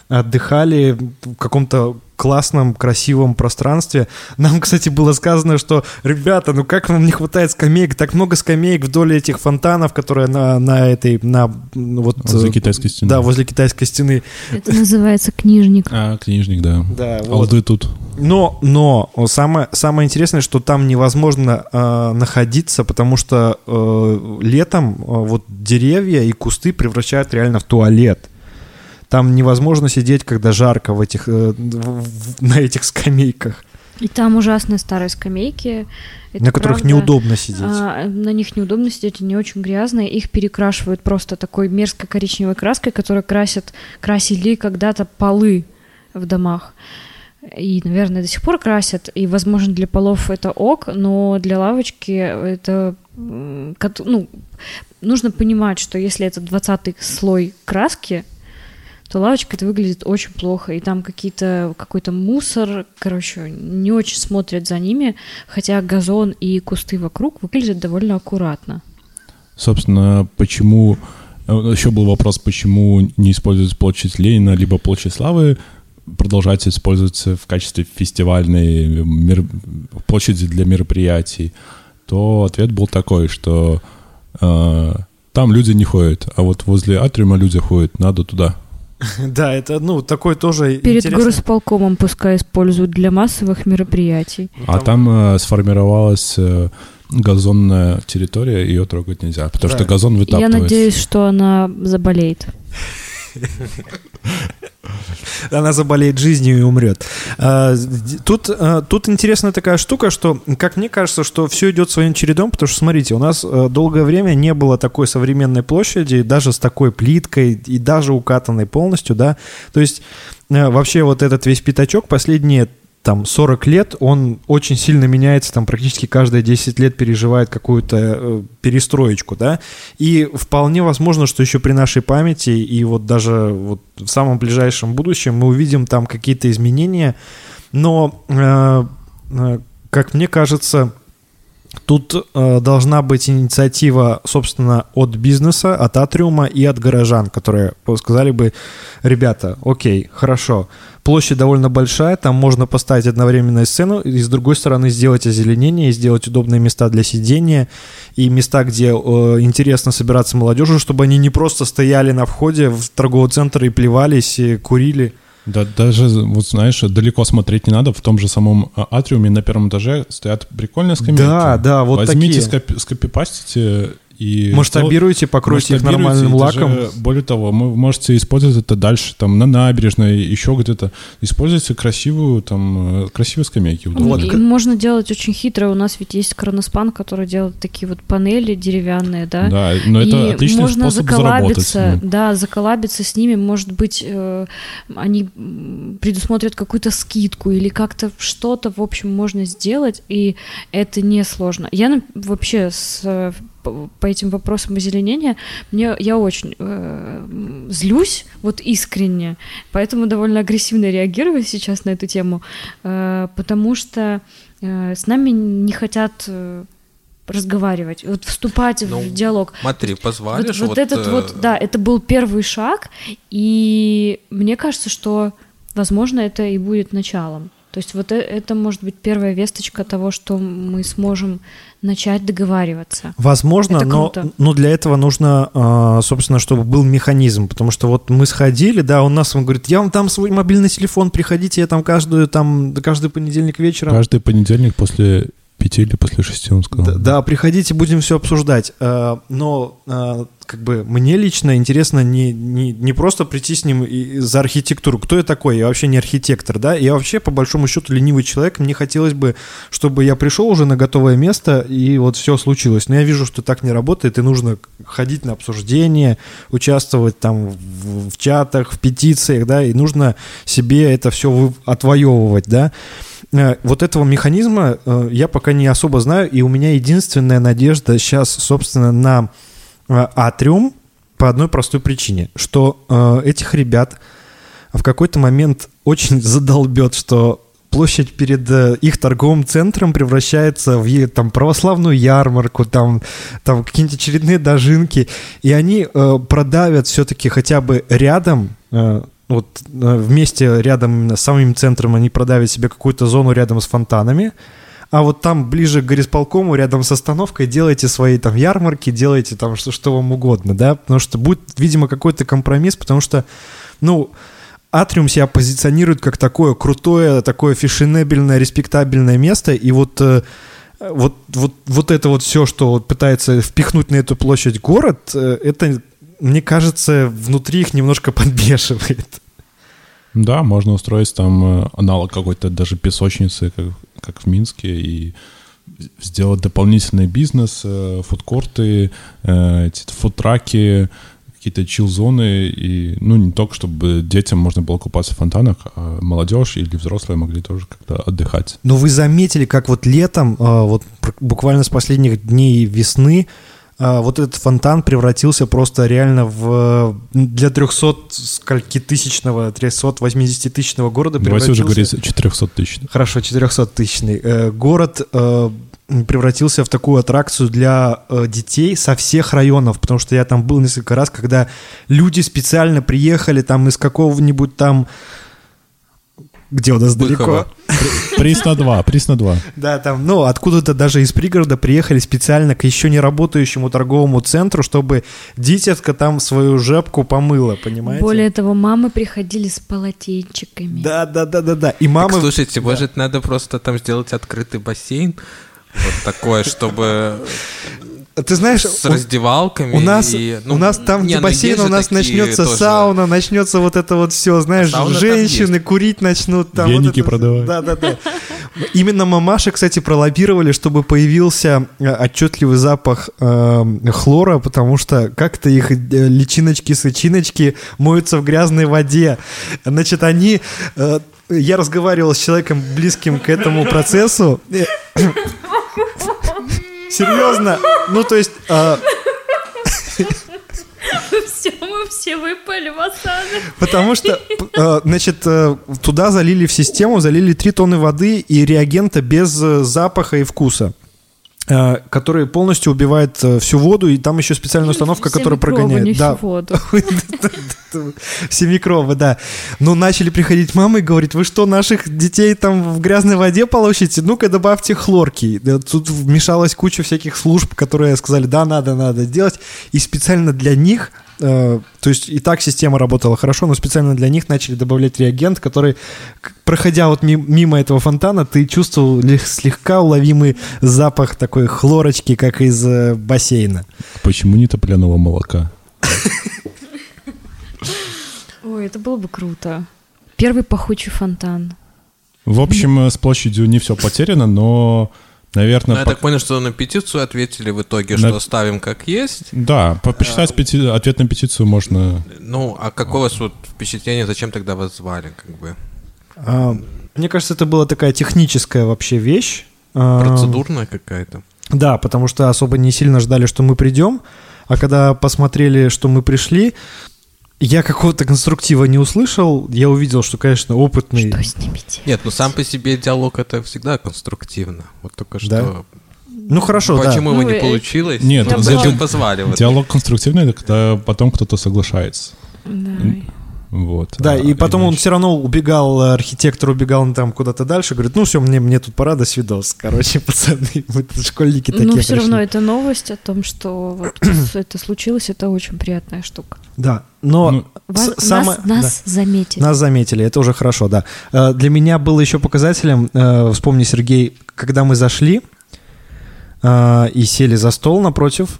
отдыхали в каком-то классном, красивом пространстве. Нам, кстати, было сказано, что, ребята, ну как вам не хватает скамеек? Так много скамеек вдоль этих фонтанов, которые на, на этой, на ну, вот... Возле э, китайской стены. Да, возле китайской стены. Это называется книжник. А, книжник, да. Да, вот. Алды тут. Но, но самое, самое интересное, что там невозможно э, находиться, потому что э, летом э, вот деревья и кусты превращают реально в туалет. Там невозможно сидеть, когда жарко в этих, э, в- на этих скамейках, И там ужасные старые скамейки. Это на которых правда. неудобно сидеть. А, на них неудобно сидеть, они очень грязные. Их перекрашивают просто такой мерзкой коричневой краской, которой красят, красили когда-то полы в домах. И, наверное, до сих пор красят. И, возможно, для полов это ок, но для лавочки это... Ну, нужно понимать, что если это 20 слой краски, то лавочка это выглядит очень плохо, и там какие-то какой-то мусор, короче, не очень смотрят за ними, хотя газон и кусты вокруг выглядят довольно аккуратно. Собственно, почему э, еще был вопрос, почему не используется площадь Ленина либо площадь Славы, продолжать использоваться в качестве фестивальной мер... площади для мероприятий, то ответ был такой, что э, там люди не ходят, а вот возле атриума люди ходят, надо туда. Да, это, ну, такой тоже Перед интересный... горосполкомом пускай используют для массовых мероприятий. А там э, сформировалась э, газонная территория, ее трогать нельзя, потому да. что газон вытаптывается. Я надеюсь, что она заболеет. Она заболеет жизнью и умрет. А, тут, а, тут интересная такая штука, что, как мне кажется, что все идет своим чередом, потому что, смотрите, у нас а, долгое время не было такой современной площади, даже с такой плиткой и даже укатанной полностью, да. То есть вообще вот этот весь пятачок последние там 40 лет, он очень сильно меняется, там практически каждые 10 лет переживает какую-то э, перестроечку, да, и вполне возможно, что еще при нашей памяти и вот даже вот в самом ближайшем будущем мы увидим там какие-то изменения, но, э, э, как мне кажется, Тут э, должна быть инициатива, собственно, от бизнеса, от Атриума и от горожан, которые сказали бы, ребята, окей, хорошо, площадь довольно большая, там можно поставить одновременно сцену, и с другой стороны сделать озеленение, сделать удобные места для сидения, и места, где э, интересно собираться молодежи, чтобы они не просто стояли на входе в торговый центр и плевались, и курили. Да, даже, вот знаешь, далеко смотреть не надо. В том же самом а, атриуме на первом этаже стоят прикольные скамейки. Да, да, вот Возьмите, такие. Скопи, скопипастите и масштабируйте, покройте их нормальным лаком. Даже, более того, вы можете использовать это дальше, там, на набережной, еще где-то. Используйте красивую, там, э, красивые скамейки. Вот. И можно делать очень хитро. У нас ведь есть Кроноспан, который делает такие вот панели деревянные, да? Да, но это и отличный можно способ заколабиться, Да, заколабиться с ними. Может быть, э, они предусмотрят какую-то скидку или как-то что-то, в общем, можно сделать, и это не сложно. Я вообще с по этим вопросам озеленения, мне, я очень э, злюсь, вот искренне, поэтому довольно агрессивно реагирую сейчас на эту тему, э, потому что э, с нами не хотят э, разговаривать, вот вступать ну, в диалог. Смотри, позволишь? Вот, вот, вот этот э... вот, да, это был первый шаг, и мне кажется, что, возможно, это и будет началом. То есть вот э, это может быть первая весточка того, что мы сможем начать договариваться. Возможно, но, но для этого нужно, а, собственно, чтобы был механизм, потому что вот мы сходили, да, он нас он говорит, я вам там свой мобильный телефон, приходите, я там каждую, там, каждый понедельник вечером. Каждый понедельник после пяти или после шести, он сказал. Да, да приходите, будем все обсуждать. А, но а, как бы мне лично интересно не, не, не просто прийти с ним и, за архитектуру. Кто я такой? Я вообще не архитектор, да? Я вообще, по большому счету, ленивый человек. Мне хотелось бы, чтобы я пришел уже на готовое место, и вот все случилось. Но я вижу, что так не работает, и нужно ходить на обсуждения, участвовать там в, в чатах, в петициях, да, и нужно себе это все отвоевывать, да. Э, вот этого механизма э, я пока не особо знаю, и у меня единственная надежда сейчас, собственно, на э, Атриум по одной простой причине, что этих ребят в какой-то момент очень задолбет, что площадь перед их торговым центром превращается в там православную ярмарку, там, там какие-нибудь очередные дожинки, и они продавят все-таки хотя бы рядом вот э, вместе рядом с самым центром они продавят себе какую-то зону рядом с фонтанами, а вот там ближе к горисполкому, рядом с остановкой, делайте свои там ярмарки, делайте там что, что вам угодно, да, потому что будет, видимо, какой-то компромисс, потому что, ну, Атриум себя позиционирует как такое крутое, такое фешенебельное, респектабельное место, и вот э, вот, вот, вот это вот все, что вот пытается впихнуть на эту площадь город, э, это мне кажется, внутри их немножко подбешивает. Да, можно устроить там э, аналог какой-то даже песочницы, как, как в Минске, и сделать дополнительный бизнес, э, фудкорты, э, эти фудтраки, какие-то чил-зоны, и, ну, не только, чтобы детям можно было купаться в фонтанах, а молодежь или взрослые могли тоже как-то отдыхать. Но вы заметили, как вот летом, вот буквально с последних дней весны, вот этот фонтан превратился просто реально в для 300 скольки тысячного, 380 тысячного города Давайте уже говорить 400 тысяч. Хорошо, 400 тысячный. Э, город э, превратился в такую аттракцию для э, детей со всех районов, потому что я там был несколько раз, когда люди специально приехали там из какого-нибудь там где у нас Быхова. далеко. Приз на два, приз на два. Да, там, ну, откуда-то даже из пригорода приехали специально к еще не работающему торговому центру, чтобы дитятка там свою жепку помыла, понимаете? Более того, мамы приходили с полотенчиками. Да, да, да, да, да. И мамы... Так, слушайте, да. может, надо просто там сделать открытый бассейн? Вот такое, чтобы ты знаешь, с раздевалками. У нас, и, ну, у нас там, где ну, бассейн, у нас начнется тоже. сауна, начнется вот это вот все, знаешь, а женщины курить начнут. Там Веники вот продавать. Да, да, да. Именно мамаши, кстати, пролоббировали, чтобы появился э, отчетливый запах э, хлора, потому что как-то их э, личиночки-сычиночки моются в грязной воде. Значит, они... Э, я разговаривал с человеком, близким к этому процессу. Серьезно? Ну, то есть... А... Все, мы все выпали в осадок. Потому что, а, значит, э, туда залили в систему, залили 3 тонны воды и реагента без э, запаха и вкуса. Э, который полностью убивает э, всю воду, и там еще специальная установка, которая прогоняет. Не да. воду. Все микробы, да. Но начали приходить мамы и говорить, вы что, наших детей там в грязной воде получите? Ну-ка добавьте хлорки. Тут вмешалась куча всяких служб, которые сказали, да, надо, надо делать. И специально для них Э, то есть и так система работала хорошо, но специально для них начали добавлять реагент, который, проходя вот мимо этого фонтана, ты чувствовал слегка уловимый запах такой хлорочки, как из э, бассейна. Почему не топленого молока? Ой, это было бы круто. Первый пахучий фонтан. В общем, э, с площадью не все потеряно, но Наверное, Но я по... так понял, что на петицию ответили в итоге, на... что ставим как есть. Да, по посчитать а... пети... ответ на петицию можно. Ну, а какое у вас вот впечатление, зачем тогда вас звали, как бы? А, мне кажется, это была такая техническая вообще вещь. А, Процедурная какая-то. Да, потому что особо не сильно ждали, что мы придем. А когда посмотрели, что мы пришли, я какого-то конструктива не услышал. Я увидел, что, конечно, опытный... Что с ними делать? Нет, ну сам по себе диалог это всегда конструктивно. Вот только что... Да? Ну хорошо, Почему да. его ну, не получилось? Нет, ну, зачем позвали? Диалог конструктивный, это когда потом кто-то соглашается. Да. Вот. Да, а, и потом иначе... он все равно убегал, архитектор убегал там куда-то дальше, говорит, ну все, мне, мне тут пора, до свидос. Короче, пацаны, мы тут школьники такие Ну все равно это новость о том, что вот это случилось, это очень приятная штука. Да, но ну, Вас, самое, нас, нас да, заметили. Нас заметили, это уже хорошо, да. Э, для меня было еще показателем, э, вспомни, Сергей, когда мы зашли э, и сели за стол напротив,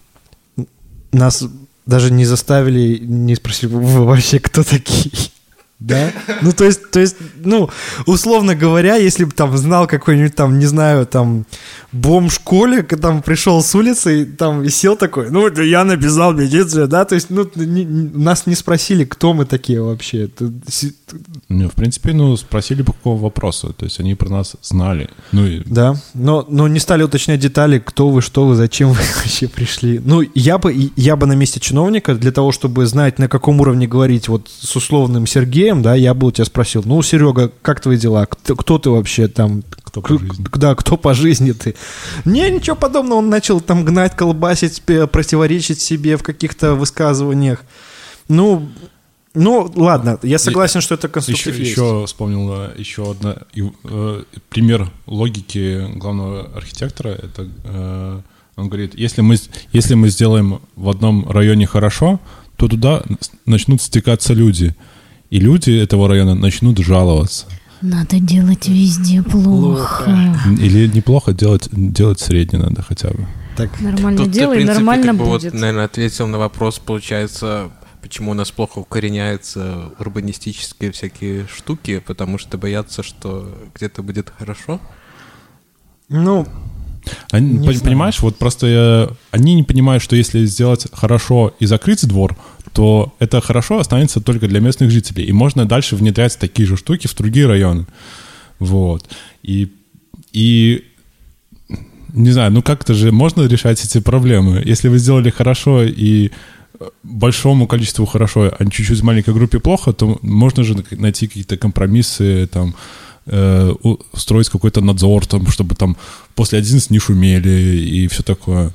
нас даже не заставили, не спросили, вы вообще кто такие? Да? Ну, то есть, то есть, ну, условно говоря, если бы там знал какой-нибудь там, не знаю, там, бомж Коля, там пришел с улицы и там сел такой, ну, я написал петицию, да, то есть, ну, не, нас не спросили, кто мы такие вообще. Ну, в принципе, ну, спросили по какому вопросу, то есть они про нас знали. Ну, и... Да, но, но не стали уточнять детали, кто вы, что вы, зачем вы вообще пришли. Ну, я бы, я бы на месте чиновника для того, чтобы знать, на каком уровне говорить вот с условным Сергеем, да, я бы у тебя спросил, ну, Серега, как твои дела? Кто, кто ты вообще там? Кто по жизни? Да, кто по жизни ты? Не, ничего подобного, он начал там гнать, колбасить, противоречить себе в каких-то высказываниях. Ну, ну, ладно, я согласен, что это конструктив еще, еще вспомнил еще одна э, пример логики главного архитектора. Это э, он говорит, если мы если мы сделаем в одном районе хорошо, то туда начнут стекаться люди, и люди этого района начнут жаловаться. Надо делать везде плохо. плохо. Или неплохо делать, делать средне надо хотя бы. Так. Нормально Тут делай, ты, в принципе, нормально как бы будет. Вот, наверное, ответил на вопрос, получается, почему у нас плохо укореняются урбанистические всякие штуки, потому что боятся, что где-то будет хорошо. Ну, они, не понимаешь, знаю. вот просто э, они не понимают, что если сделать хорошо и закрыть двор, то это хорошо останется только для местных жителей. И можно дальше внедрять такие же штуки в другие районы. Вот. И, и Не знаю, ну как-то же можно решать эти проблемы. Если вы сделали хорошо и э, большому количеству хорошо, а чуть-чуть маленькой группе плохо, то можно же найти какие-то компромиссы, там, э, устроить какой-то надзор, там, чтобы там после 11 не шумели и все такое.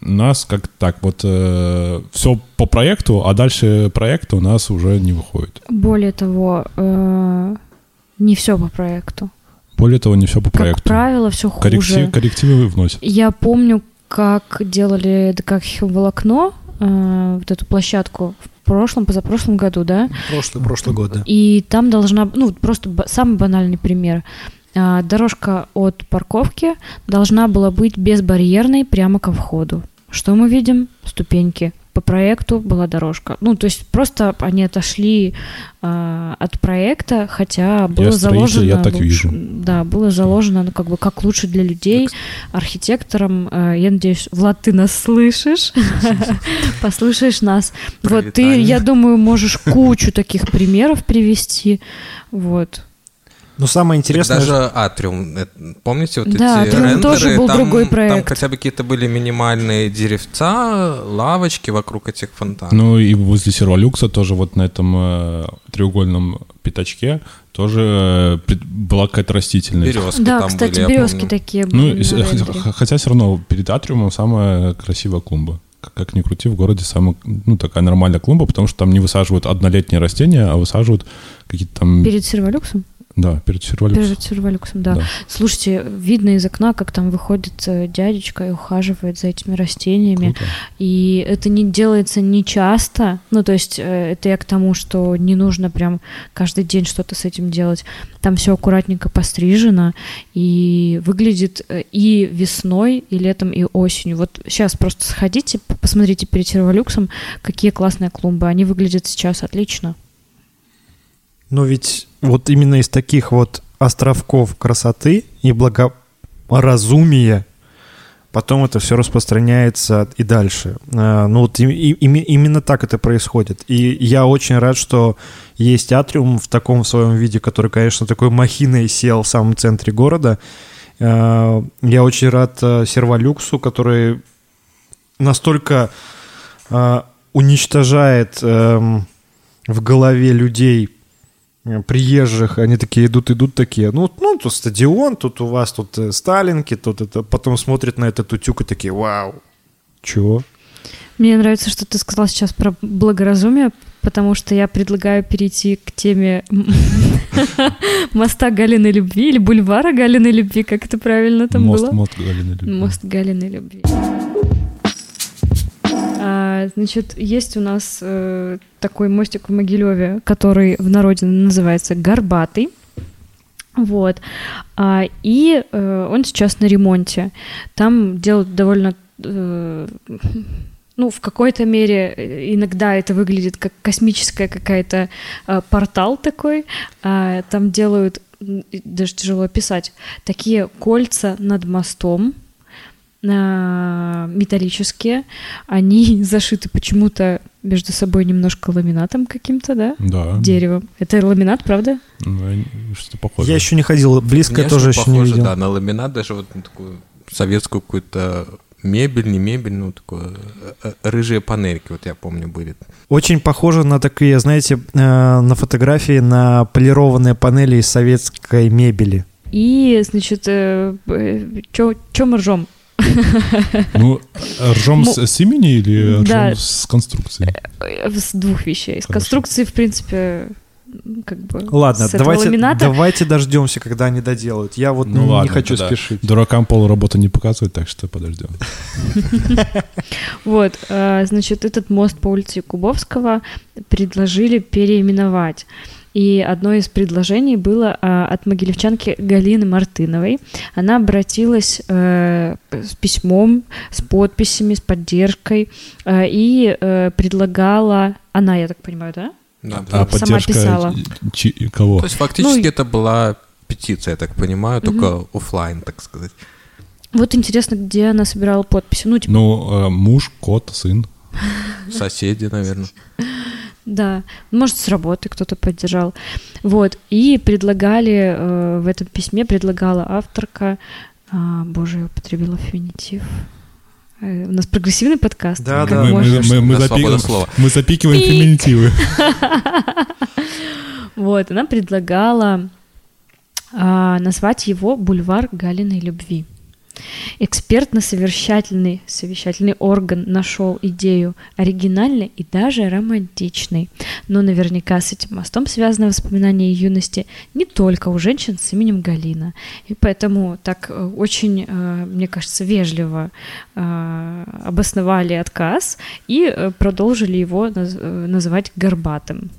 У нас как так, вот э, все по проекту, а дальше проекта у нас уже не выходит. Более того, э, не все по проекту. Более того, не все по проекту. Как правило, все хуже. Корректив, коррективы вносят. Я помню, как делали ДК волокно, э, вот эту площадку в прошлом, позапрошлом году, да? Прошлый, прошлый год, да. И там должна, ну, просто самый банальный пример. Э, дорожка от парковки должна была быть безбарьерной прямо ко входу. Что мы видим? Ступеньки по проекту была дорожка. Ну, то есть просто они отошли э, от проекта, хотя было я заложено... Я так лучше, вижу. Да, было заложено, ну, как бы, как лучше для людей, так... архитекторам. Э, я надеюсь, Влад, ты нас слышишь? Послушаешь нас. Вот ты, я думаю, можешь кучу таких примеров привести. Вот. Но самое интересное... Даже Атриум, помните, вот да, эти Атриум рендеры, тоже был там, другой проект. там хотя бы какие-то были минимальные деревца, лавочки вокруг этих фонтанов. Ну и возле Серволюкса тоже вот на этом э, треугольном пятачке тоже э, была какая-то растительность. Березки да, там кстати, были, березки такие были. Ну, хотя все равно перед Атриумом самая красивая клумба как ни крути, в городе самая, ну, такая нормальная клумба, потому что там не высаживают однолетние растения, а высаживают какие-то там... Перед серволюксом? Да, перед серволюксом. Перед серволюксом, да. да. Слушайте, видно из окна, как там выходит э, дядечка и ухаживает за этими растениями. Круто. И это не делается не часто. Ну, то есть э, это я к тому, что не нужно прям каждый день что-то с этим делать. Там все аккуратненько пострижено и выглядит э, и весной, и летом, и осенью. Вот сейчас просто сходите, посмотрите перед серволюксом, какие классные клумбы. Они выглядят сейчас отлично. Но ведь вот именно из таких вот островков красоты и благоразумия потом это все распространяется и дальше. А, ну вот и, и, именно так это происходит. И я очень рад, что есть атриум в таком своем виде, который, конечно, такой махиной сел в самом центре города. А, я очень рад а, Серволюксу, который настолько уничтожает эм, в голове людей Э, приезжих, они такие идут, идут такие, ну, ну, тут стадион, тут у вас тут э, Сталинки, тут это, потом смотрят на этот утюг и такие, вау, чего? Мне нравится, что ты сказал сейчас про благоразумие, потому что я предлагаю перейти к теме моста Галины Любви или бульвара Галины Любви, как это правильно там было? Мост Галины Любви. Мост Галины Любви. Значит, есть у нас э, такой мостик в Могилеве, который в народе называется Горбатый. Вот. А, и э, он сейчас на ремонте. Там делают довольно э, ну, в какой-то мере э, иногда это выглядит как космическая какая-то э, портал такой. Э, там делают, даже тяжело описать, такие кольца над мостом, металлические, они зашиты почему-то между собой немножко ламинатом каким-то, да? Да. Деревом. Это ламинат, правда? Ну, что похоже. Я еще не ходил, близко Внешне тоже еще не видел. да, на ламинат, даже вот на такую советскую какую-то мебель, не мебель, ну, такое э, э, рыжие панельки, вот я помню, были. Очень похоже на такие, знаете, э, на фотографии на полированные панели из советской мебели. И, значит, что мы ржем? Ну, ржем с, с имени или ржем да, с конструкции? Э, с двух вещей. С конструкции, в принципе, как бы. Ладно, давайте, ламината. давайте дождемся, когда они доделают. Я вот ну, не, ладно, не хочу спешить. Дуракам полуработы не показывают, так что подождем. Вот, э, значит, этот мост по улице Кубовского предложили переименовать. И одно из предложений было а, от могилевчанки Галины Мартыновой. Она обратилась э, с письмом, с подписями, с поддержкой э, и э, предлагала... Она, я так понимаю, да? Да, а сама писала. Кого? То есть фактически ну, это была петиция, я так понимаю, только угу. офлайн, так сказать. Вот интересно, где она собирала подписи. Ну, типа... ну э, муж, кот, сын. Соседи, наверное. Да, может, с работы кто-то поддержал. Вот, и предлагали э, в этом письме, предлагала авторка А, боже, я употребила феминитив. Э, у нас прогрессивный подкаст. Да, да. Мы, мы, мы, мы запикиваем, слова. мы запикиваем Пик. феминитивы. Вот, она предлагала а, назвать его «Бульвар Галиной любви». Экспертно-совещательный совещательный орган нашел идею оригинальной и даже романтичной. Но наверняка с этим мостом связано воспоминание юности не только у женщин с именем Галина. И поэтому так э, очень, э, мне кажется, вежливо э, обосновали отказ и продолжили его наз- называть горбатым.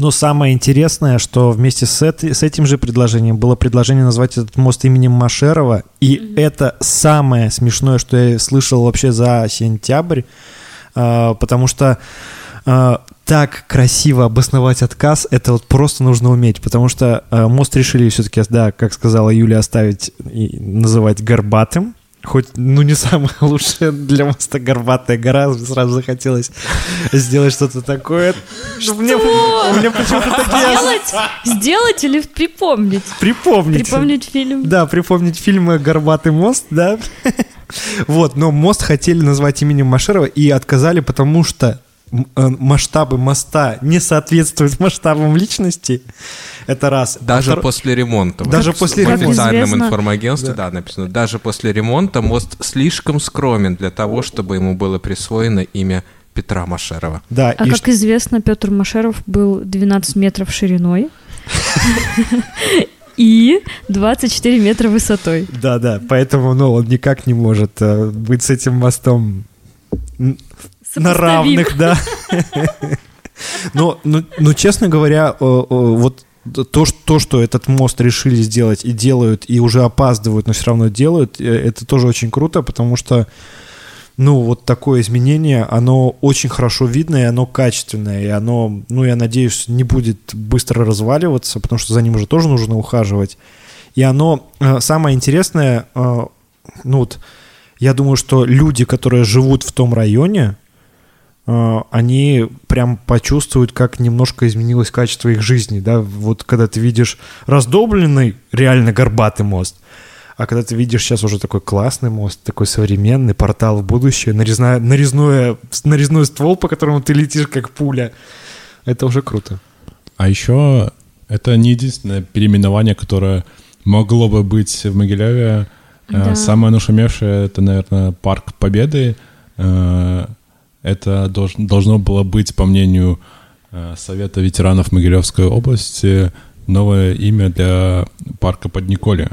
Но самое интересное, что вместе с, эт- с этим же предложением было предложение назвать этот мост именем Машерова. И это самое смешное, что я слышал вообще за сентябрь, а, потому что а, так красиво обосновать отказ, это вот просто нужно уметь, потому что а, мост решили все-таки, да, как сказала Юля, оставить и называть горбатым. Хоть, ну, не самая лучшая для моста горбатая гора, сразу захотелось сделать что-то такое. Что мне, у меня почему-то такие Сделать? Сделать или припомнить? Припомнить. Припомнить фильм? Да, припомнить фильм «Горбатый мост», да. Вот, но мост хотели назвать именем Машерова и отказали, потому что масштабы моста не соответствуют масштабам личности. Это раз. Даже А втор- после ремонта. Даже Вот после в ремонта. официальном Как известно- информагентстве, да. написано, даже после ремонта мост слишком скромен для того, чтобы ему было присвоено имя Петра Машерова. Да, А и как известно, Петр Машеров был 12 метров шириной и 24 метра высотой. Да, да, поэтому, ну, он никак не может э, быть с этим мостом на равных, да. Но, ну, ну, честно говоря, вот то, что, то, что этот мост решили сделать и делают, и уже опаздывают, но все равно делают, э, это тоже очень круто, потому что, ну, вот такое изменение, оно очень хорошо видно, и оно качественное, и оно, ну, я надеюсь, не будет быстро разваливаться, потому что за ним уже тоже нужно ухаживать. И оно, э, самое интересное, э, ну вот, я думаю, что люди, которые живут в том районе, они прям почувствуют, как немножко изменилось качество их жизни, да, вот когда ты видишь раздолбленный, реально горбатый мост, а когда ты видишь сейчас уже такой классный мост, такой современный, портал в будущее, нарезная, нарезное, нарезной ствол, по которому ты летишь как пуля, это уже круто. А еще это не единственное переименование, которое могло бы быть в Могилеве. Э, Да. Самое нашумевшее — это, наверное, Парк Победы. Это долж- должно было быть, по мнению э, Совета ветеранов Могилевской области, новое имя для парка под Николе.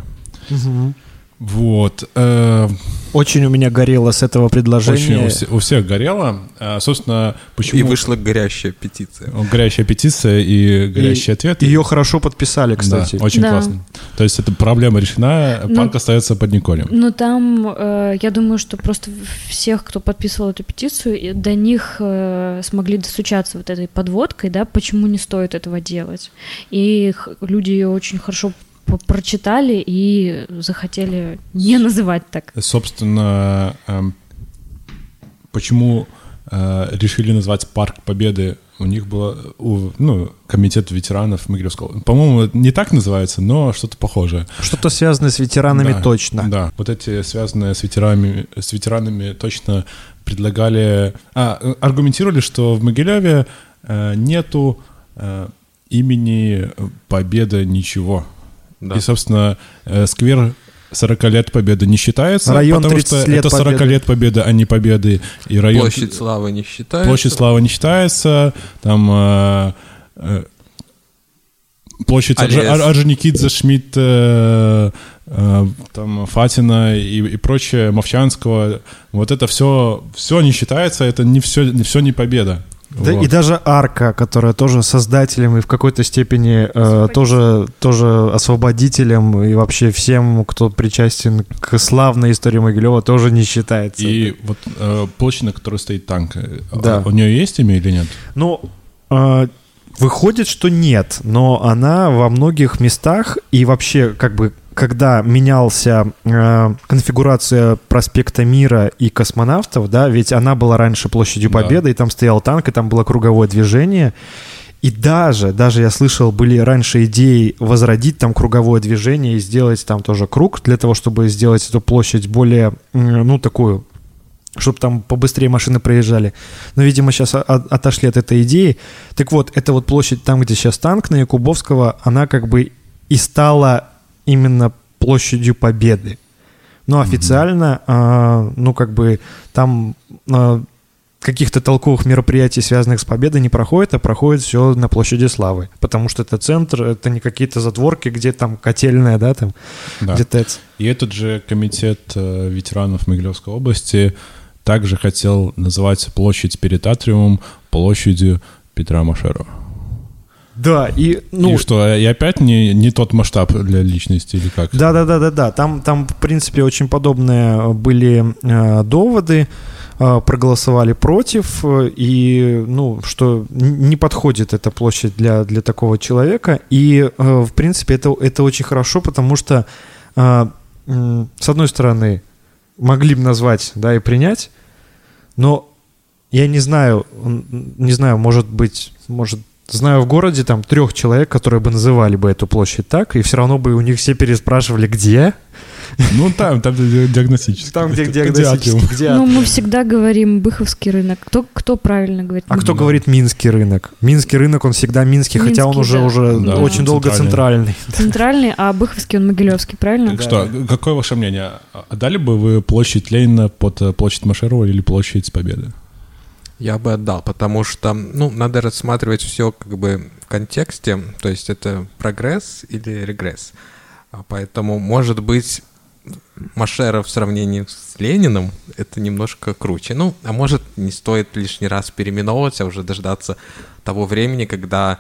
Вот. э, Очень у меня горело с этого Очень предложения. у, все- у всех горело. А, Собственно, почему... И вышла горящая петиция. Горящая петиция и горящий ответ. Ее хорошо подписали, кстати. Да, очень Да. классно. То есть эта проблема решена, Ну, парк остается под Николем. Ну, там, э, я думаю, что просто всех, кто подписывал эту петицию, и до них э, смогли достучаться вот этой подводкой, да, почему не стоит этого делать. И х- люди ее очень хорошо прочитали и захотели не называть так. Собственно, эм, почему э, решили назвать Парк Победы? У них было, у, ну, комитет ветеранов Могилевского. По-моему, не так называется, но что-то похожее. Что-то связанное с ветеранами Да, точно. Да, вот эти связанные с ветеранами, с ветеранами точно предлагали, а, аргументировали, что в Могилеве э, нету э, имени Победа ничего. Да. И, собственно, э, сквер 40 лет Победы не считается, Район потому 30 что лет это 40 Победы. лет Победы, а не Победы. И район... Площадь славы не считается. Площадь Славы не считается, там э, э, площадь Ор- Орджоникидзе, Шмидт, э, э, там Фатина и, и прочее, Мовчанского, вот это все, все не считается, это не все, не все не победа. Да, Вот. И даже Арка, которая тоже создателем и в какой-то степени э, тоже, тоже освободителем и вообще всем, кто причастен к славной истории Могилева, тоже не считается. И вот э, площадь, на которой стоит танк, э, Да. у нее есть имя или нет? Ну, э, выходит, что нет, но она во многих местах и вообще как бы когда менялся э, конфигурация проспекта Мира и космонавтов, да, ведь она была раньше площадью Да. Победы, и там стоял танк, и там было круговое движение. И даже, даже я слышал, были раньше идеи возродить там круговое движение и сделать там тоже круг для того, чтобы сделать эту площадь более, ну, такую чтобы там побыстрее машины проезжали. Но, видимо, сейчас отошли от этой идеи. Так вот, эта вот площадь там, где сейчас танк на Якубовского, она как бы и стала именно площадью Победы. Но официально, mm-hmm. э, ну, как бы там э, каких-то толковых мероприятий, связанных с победой, не проходит, а проходит все на площади Славы. Потому что это центр, это не какие-то затворки, где там котельная, да, там, да. где ТЭЦ. И этот же комитет э, ветеранов Могилевской области также хотел называть площадь перед Атриумом площадью Петра Машерова. Да, и ну и что, и опять не, не тот масштаб для личности или как? Да, да, да, да, да. Там, там, в принципе, очень подобные были э, доводы. Э, проголосовали против, и, ну, что не подходит эта площадь для, для такого человека. И, э, в принципе, это, это очень хорошо, потому что, э, э, с одной стороны, могли бы назвать, да, и принять, но я не знаю, не знаю, может быть, может Знаю в городе там трех человек, которые бы называли бы эту площадь так, и все равно бы у них все переспрашивали, где. Ну, там, там диагностический. Там, где диагностический. Где ну, мы всегда говорим Быховский рынок. Кто, кто правильно говорит? А кто говорит Минский рынок? Минский рынок, он всегда Минский, Минский хотя он уже, да. уже да, очень долго центральный. Центральный, а Быховский он Могилевский, правильно? Так что, какое ваше мнение? Отдали бы вы площадь Ленина под э, площадь Машерова или площадь Победы? Я бы отдал, потому что, ну, надо рассматривать все как бы в контексте, то есть это прогресс или регресс. А поэтому, может быть, Машера в сравнении с Лениным это немножко круче. Ну, а может, не стоит лишний раз переименовывать, а уже дождаться того времени, когда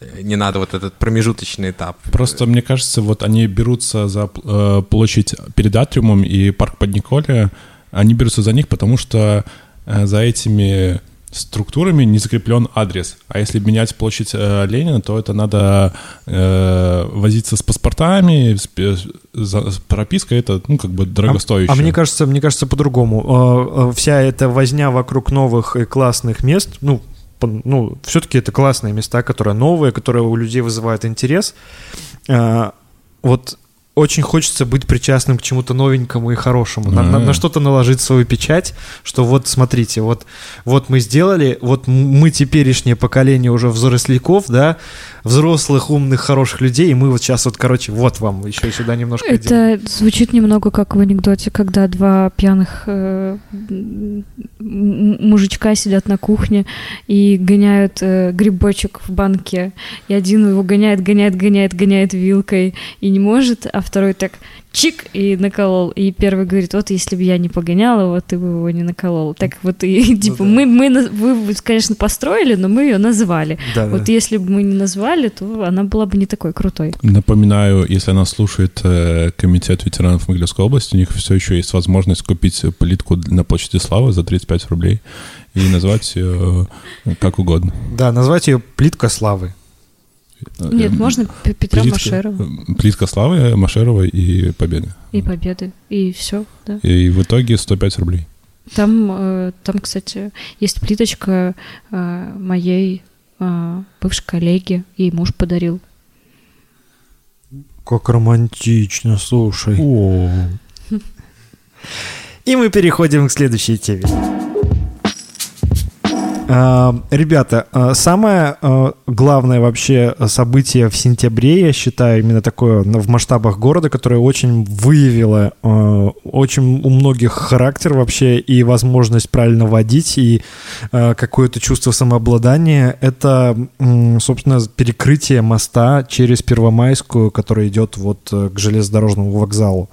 э, не надо вот этот промежуточный этап. Просто мне кажется, вот они берутся за э, площадь перед Атриумом и парк под Николе, они берутся за них, потому что за этими структурами не закреплен адрес. А если менять площадь э, Ленина, то это надо э, возиться с паспортами, с, с пропиской, это, ну, как бы дорогостоящее. А, а мне кажется, мне кажется по-другому. Э, вся эта возня вокруг новых и классных мест, ну, ну, все-таки это классные места, которые новые, которые у людей вызывают интерес. Вот очень хочется быть причастным к чему-то новенькому и хорошему, на, на, на что-то наложить свою печать, что вот смотрите, вот, вот мы сделали, вот мы теперешнее поколение уже взросляков, да, взрослых, умных, хороших людей, и мы вот сейчас вот, короче, вот вам еще сюда немножко... Это делаем. звучит немного как в анекдоте, когда два пьяных э, мужичка сидят на кухне и гоняют э, грибочек в банке, и один его гоняет, гоняет, гоняет, гоняет вилкой и не может, а второй так чик, и наколол. И первый говорит, вот если бы я не погоняла, вот ты бы его не наколол. Так вот, и, ну, типа, да. мы, мы, вы, конечно, построили, но мы ее назвали. Да, вот да. если бы мы не назвали, то она была бы не такой крутой. Напоминаю, если она слушает э, комитет ветеранов Могилевской области, у них все еще есть возможность купить плитку на площади Славы за 35 рублей и назвать ее э, как угодно. Да, назвать ее плитка славы. Нет, эм, можно Петра плитка, Машерова. Плитка славы Машерова и Победы. И Победы, и все, да. И в итоге 105 рублей. Там, э, там, кстати, есть плиточка э, моей э, бывшей коллеги, ей муж подарил. Как романтично, слушай. О. И мы переходим к следующей теме. А, ребята, а, самое а, главное вообще событие в сентябре, я считаю, именно такое в масштабах города, которое очень выявило очень у многих характер вообще и возможность правильно водить, и какое-то чувство самообладания, это, собственно, перекрытие моста через Первомайскую, который идет вот к железнодорожному вокзалу.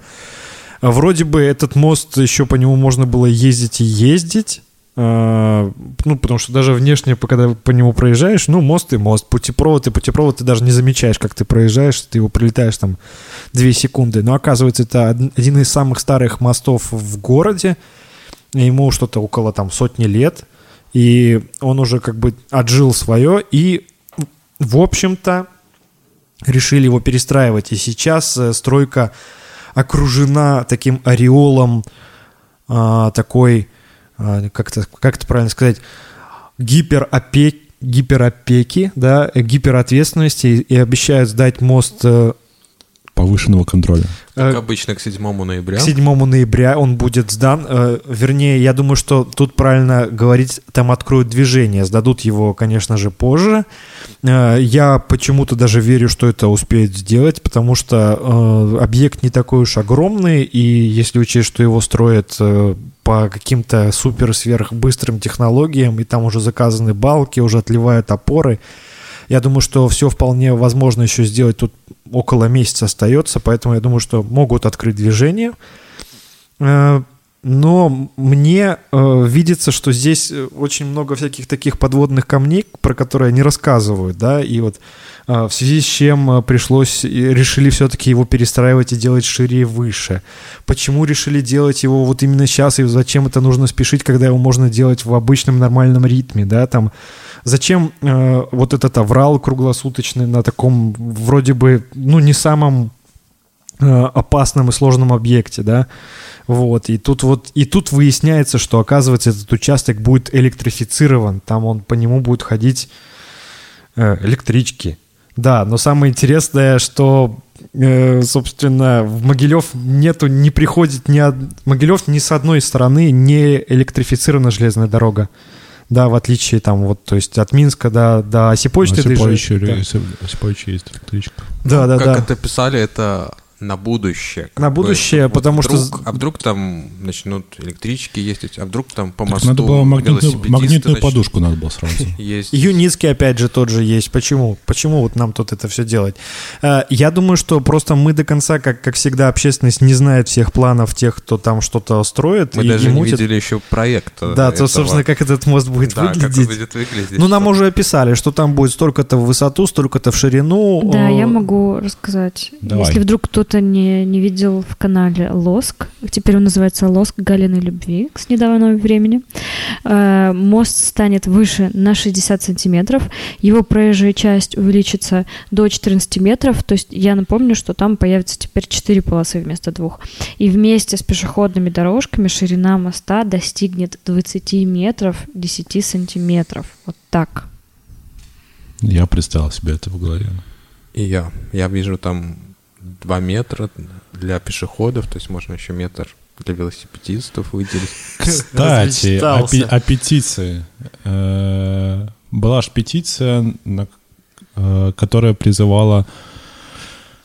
Вроде бы этот мост, еще по нему можно было ездить и ездить, ну, потому что даже внешне, когда по нему проезжаешь, ну, мост и мост, путепровод и путепровод ты даже не замечаешь, как ты проезжаешь, ты его пролетаешь там две секунды. Но оказывается, это один из самых старых мостов в городе, ему что-то около там сотни лет, и он уже как бы отжил свое, и, в общем-то, решили его перестраивать. И сейчас э, стройка окружена таким ореолом а, такой а, как это, как это правильно сказать, гиперопеки гиперопеки, да, гиперответственности и обещают сдать мост э, повышенного контроля. Как обычно, к 7 ноября. К 7 ноября он будет сдан. Э, вернее, я думаю, что тут правильно говорить, там откроют движение. Сдадут его, конечно же, позже. Э, я почему-то даже верю, что это успеют сделать, потому что э, объект не такой уж огромный, и если учесть, что его строят по каким-то супер-сверхбыстрым технологиям, и там уже заказаны балки, уже отливают опоры, я думаю, что все вполне возможно еще сделать. Тут около месяца остается, поэтому я думаю, что могут открыть движение. Но мне э, видится, что здесь э, очень много всяких таких подводных камней, про которые не рассказывают, да, и вот э, в связи с чем э, пришлось, решили все-таки его перестраивать и делать шире и выше. Почему решили делать его вот именно сейчас, и зачем это нужно спешить, когда его можно делать в обычном нормальном ритме, да, там Зачем э, вот этот аврал круглосуточный на таком вроде бы, ну, не самом опасном и сложном объекте, да? Вот, и тут вот, и тут выясняется, что, оказывается, этот участок будет электрифицирован, там он по нему будет ходить э, электрички. Да, но самое интересное, что э, собственно, в Могилев нету, не приходит ни од... Могилев ни с одной стороны не электрифицирована железная дорога. Да, в отличие там вот, то есть от Минска до, до Осиповича. Осиповича, да. Осиповича есть электричка. Да, да, как да. Как это писали, это на будущее. На будущее, вот потому вдруг, что... А вдруг там начнут электрички ездить, а вдруг там по мосту надо было магнитную, магнитную подушку надо было сразу. Есть. Юницкий опять же тот же есть. Почему? Почему вот нам тут это все делать? Э, я думаю, что просто мы до конца, как, как всегда, общественность не знает всех планов тех, кто там что-то строит. Мы и, даже и не мутит. видели еще проект. Да, то, собственно, как этот мост будет да, выглядеть. Как он будет выглядеть. Ну, нам уже описали, что там будет столько-то в высоту, столько-то в ширину. Да, я могу рассказать. Давай. Если вдруг кто-то не, не видел видел в канале Лоск. Теперь он называется Лоск Галины Любви с недавнего времени. Э, мост станет выше на 60 сантиметров. Его проезжая часть увеличится до 14 метров. То есть я напомню, что там появится теперь 4 полосы вместо двух. И вместе с пешеходными дорожками ширина моста достигнет 20 метров 10 сантиметров. Вот так. Я представил себе это в голове. И я. Я вижу там 2 метра для пешеходов, то есть можно еще метр для велосипедистов выделить. Кстати, о, петиции. Э, была же петиция, э, которая призывала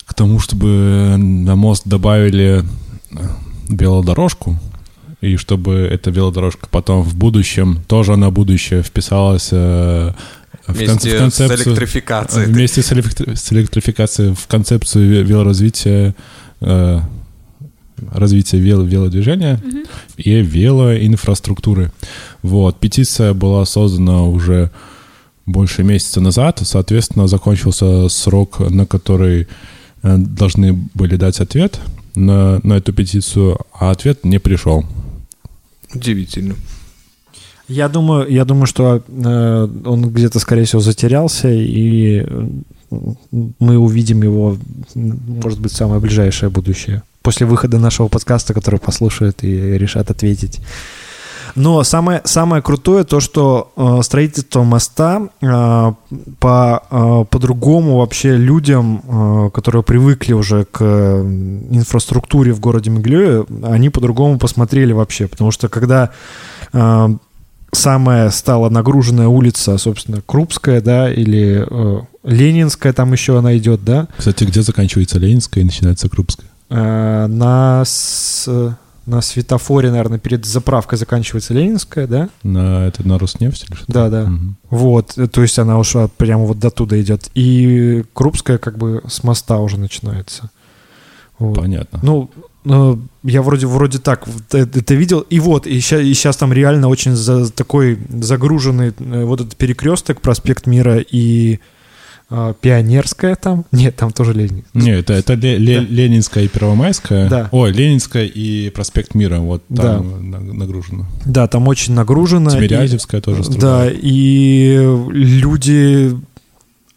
к тому, чтобы на мост добавили э, велодорожку, и чтобы эта велодорожка потом в будущем, тоже на будущее вписалась э, в, Вместе кон- в концепцию, с электрификацией. Вместе с, электри- с электрификацией в концепцию ве- велоразвития э, развития вело велодвижения Мгм. и велоинфраструктуры. Вот. Петиция была создана уже больше месяца назад. Соответственно, закончился срок, на который э, должны были дать ответ на, на эту петицию, а ответ не пришел. Удивительно. Я думаю, я думаю, что э, он где-то, скорее всего, затерялся, и мы увидим его, может быть, самое ближайшее будущее. После выхода нашего подкаста, который послушают и решат ответить. Но самое, самое крутое то, что э, строительство моста э, по, э, по-другому вообще людям, э, которые привыкли уже к инфраструктуре в городе Меглёе, они по-другому посмотрели вообще. Потому что когда э, самая стала нагруженная улица, собственно, Крупская, да, или э, Ленинская, там еще она идет, да, Кстати, где заканчивается Ленинская и начинается Крупская? Э, на, с- на светофоре, наверное, перед заправкой заканчивается Ленинская, да? На, это на Роснефть или что? Да, да. Мгм. Вот, э, то есть она ушла прямо вот до туда идет. И Крупская как бы с моста уже начинается. Вот. Понятно. Ну, э, я вроде вроде так это видел. И вот, и сейчас, там реально очень за, такой загруженный э, вот этот перекресток, проспект Мира и э, Пионерская там. Нет, там тоже Ленин. Не, это, это Ле- Ле- Да. Ленинская и Первомайская. Да. Ой, Ленинская и проспект Мира. Вот там на- нагружено. Да, там очень нагружено. и- Тимирязевская тоже Да, страдает. и люди,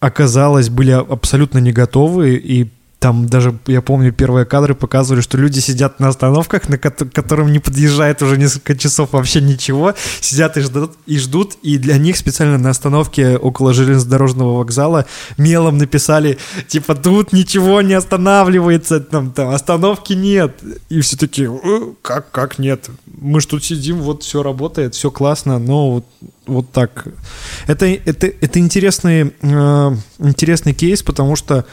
оказалось, были абсолютно не готовы, и там даже, я помню, первые кадры показывали, что люди сидят на остановках, на ко- которым не подъезжает уже несколько часов вообще ничего, сидят и ждут, и ждут, и для них специально на остановке около железнодорожного вокзала мелом написали, типа, тут ничего не останавливается, там, там остановки нет. И все такие, «Э, как, как нет? Мы ж тут сидим, вот все работает, все классно, но вот, вот так. Это, это, это интересный, э, интересный кейс, потому что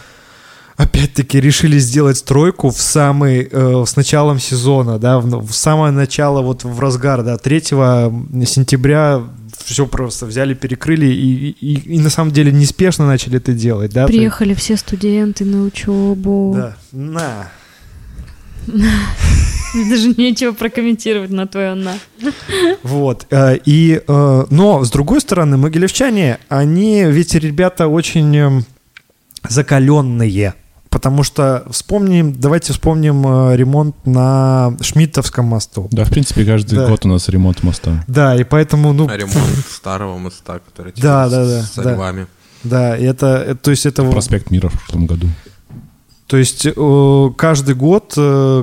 опять-таки решили сделать стройку в самый э, с началом сезона, да, в, в самое начало вот в разгар, да, 3 сентября все просто взяли, перекрыли и, и, и на самом деле неспешно начали это делать, да. Приехали все студенты на учебу. Да, на. Даже нечего прокомментировать на твое «на». Вот. э, И, э, но, с другой стороны, могилевчане, они ведь ребята очень эм, закаленные. Потому что вспомним, давайте вспомним э, ремонт на Шмидтовском мосту. Да, в принципе, каждый Да. год у нас ремонт моста. Да, и поэтому, ну, А ремонт старого моста, который теперь Да, да, да, с да. львами. да, и это, э, то есть это, Проспект Мира в прошлом году. то есть э, каждый год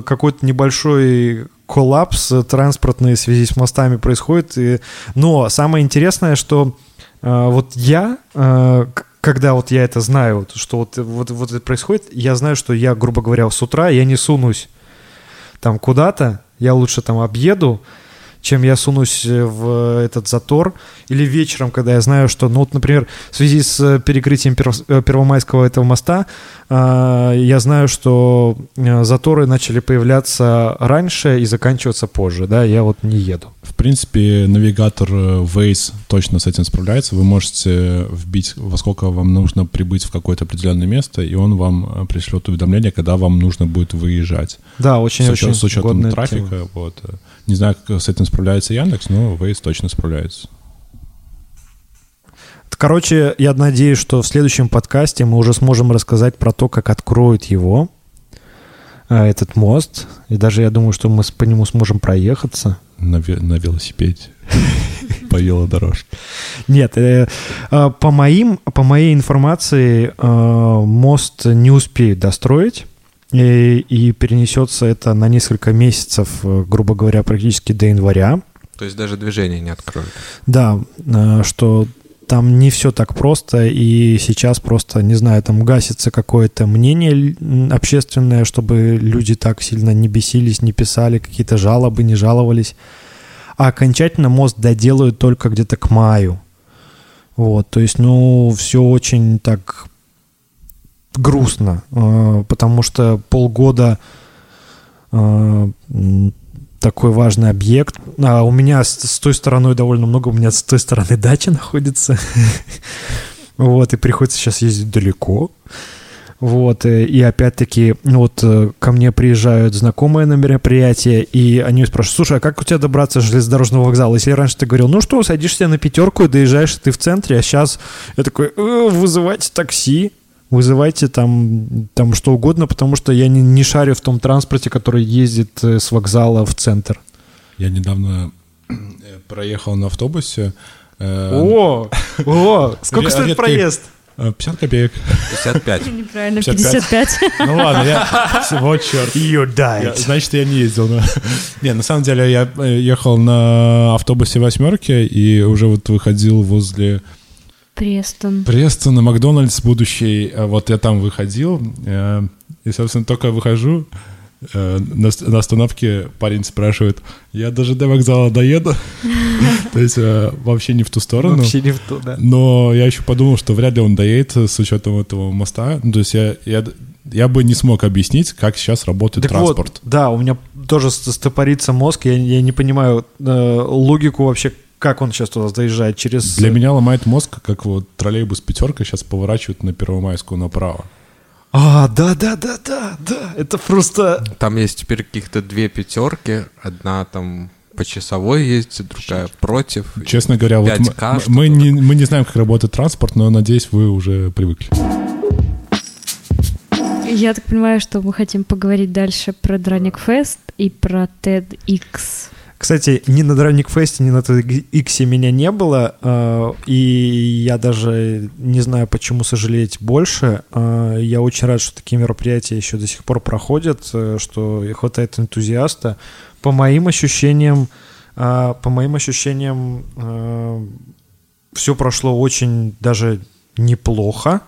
какой-то небольшой коллапс транспортный в связи с мостами происходит. И, но самое интересное, что вот я, когда вот я это знаю, что вот, вот, вот это происходит, я знаю, что я, грубо говоря, с утра я не сунусь там куда-то, я лучше там объеду, чем я сунусь э, в этот затор. Или вечером, когда я знаю, что, ну вот, например, в связи с э, перекрытием Перв- э, Первомайского этого моста, я знаю, что э, заторы начали появляться раньше и заканчиваться позже, да, я вот не еду. В принципе, навигатор э, Waze точно с этим справляется. Вы можете вбить, во сколько вам нужно прибыть в какое-то определенное место, и он вам э, пришлет уведомление, когда вам нужно будет выезжать. Да, очень-очень учет- с учетом трафика. тема. Вот. Не знаю, как с этим справляется Яндекс, но Waze точно справляется. Короче, я надеюсь, что в следующем подкасте мы уже сможем рассказать про то, как откроют его, э, этот мост. И даже я думаю, что мы по нему сможем проехаться. На, ве- на велосипеде. По велодорожке. Нет, э, э, по, моим, по моей информации, мост не успеют достроить. И, и перенесется это на несколько месяцев, грубо говоря, практически до января. То есть даже движение не откроют. Да, что там не все так просто, и сейчас просто, не знаю, там гасится какое-то мнение общественное, чтобы люди так сильно не бесились, не писали какие-то жалобы, не жаловались. А окончательно мост доделают только где-то к маю. Вот, то есть, ну, все очень так грустно, э, потому что полгода м, такой важный объект. А у меня с, с той стороной довольно много, у меня с той стороны дача находится. Вот, и приходится сейчас ездить далеко. Вот, э, и опять-таки, ну вот э, ко мне приезжают знакомые на мероприятие, и они спрашивают, слушай, а как у тебя добраться до железнодорожного вокзала? Если раньше ты говорил, ну что, садишься на пятерку и доезжаешь ты в центре, а сейчас я такой, «Э, вызывайте такси, вызывайте там, там что угодно, потому что я не, не шарю в том транспорте, который ездит э, с вокзала в центр. Я недавно э, проехал на автобусе. э, О, о, сколько стоит проезд? э, 50 копеек. 55. Неправильно, 55. 55. Ну ладно, я... Вот черт. You Я- значит, я не ездил. Не, на самом деле я ехал на автобусе восьмерки и уже вот выходил возле Престон. Престона, Макдональдс будущий. А Вот я там выходил, э, и, собственно, только выхожу, э, на ст- на остановке парень спрашивает, я даже до вокзала доеду? То есть э, вообще не в ту сторону. Вообще не в то, да. Но я еще подумал, что вряд ли он доедет с учетом этого моста. Ну, то есть я, я, я бы не смог объяснить, как сейчас работает Так транспорт. вот, да, у меня тоже ст- стопорится мозг, я, я не понимаю э, логику вообще, как он сейчас туда заезжает, через... Для меня ломает мозг, как вот троллейбус пятерка сейчас поворачивает на Первомайскую направо. А, да-да-да-да, да, это просто... Там есть теперь каких-то две пятерки. Одна там по часовой ездит, другая против. Честно говоря, вот 5К, мы, мы не, мы не знаем, как работает транспорт, но надеюсь, вы уже привыкли. Я так понимаю, что мы хотим поговорить дальше про Драник Фест и про TEDx. Кстати, ни на Дравник Фесте, ни на TX меня не было, э, и я даже не знаю, почему сожалеть больше. Э, я очень рад, что такие мероприятия еще до сих пор проходят, э, что хватает энтузиаста. По моим ощущениям, по моим ощущениям, все прошло очень даже неплохо.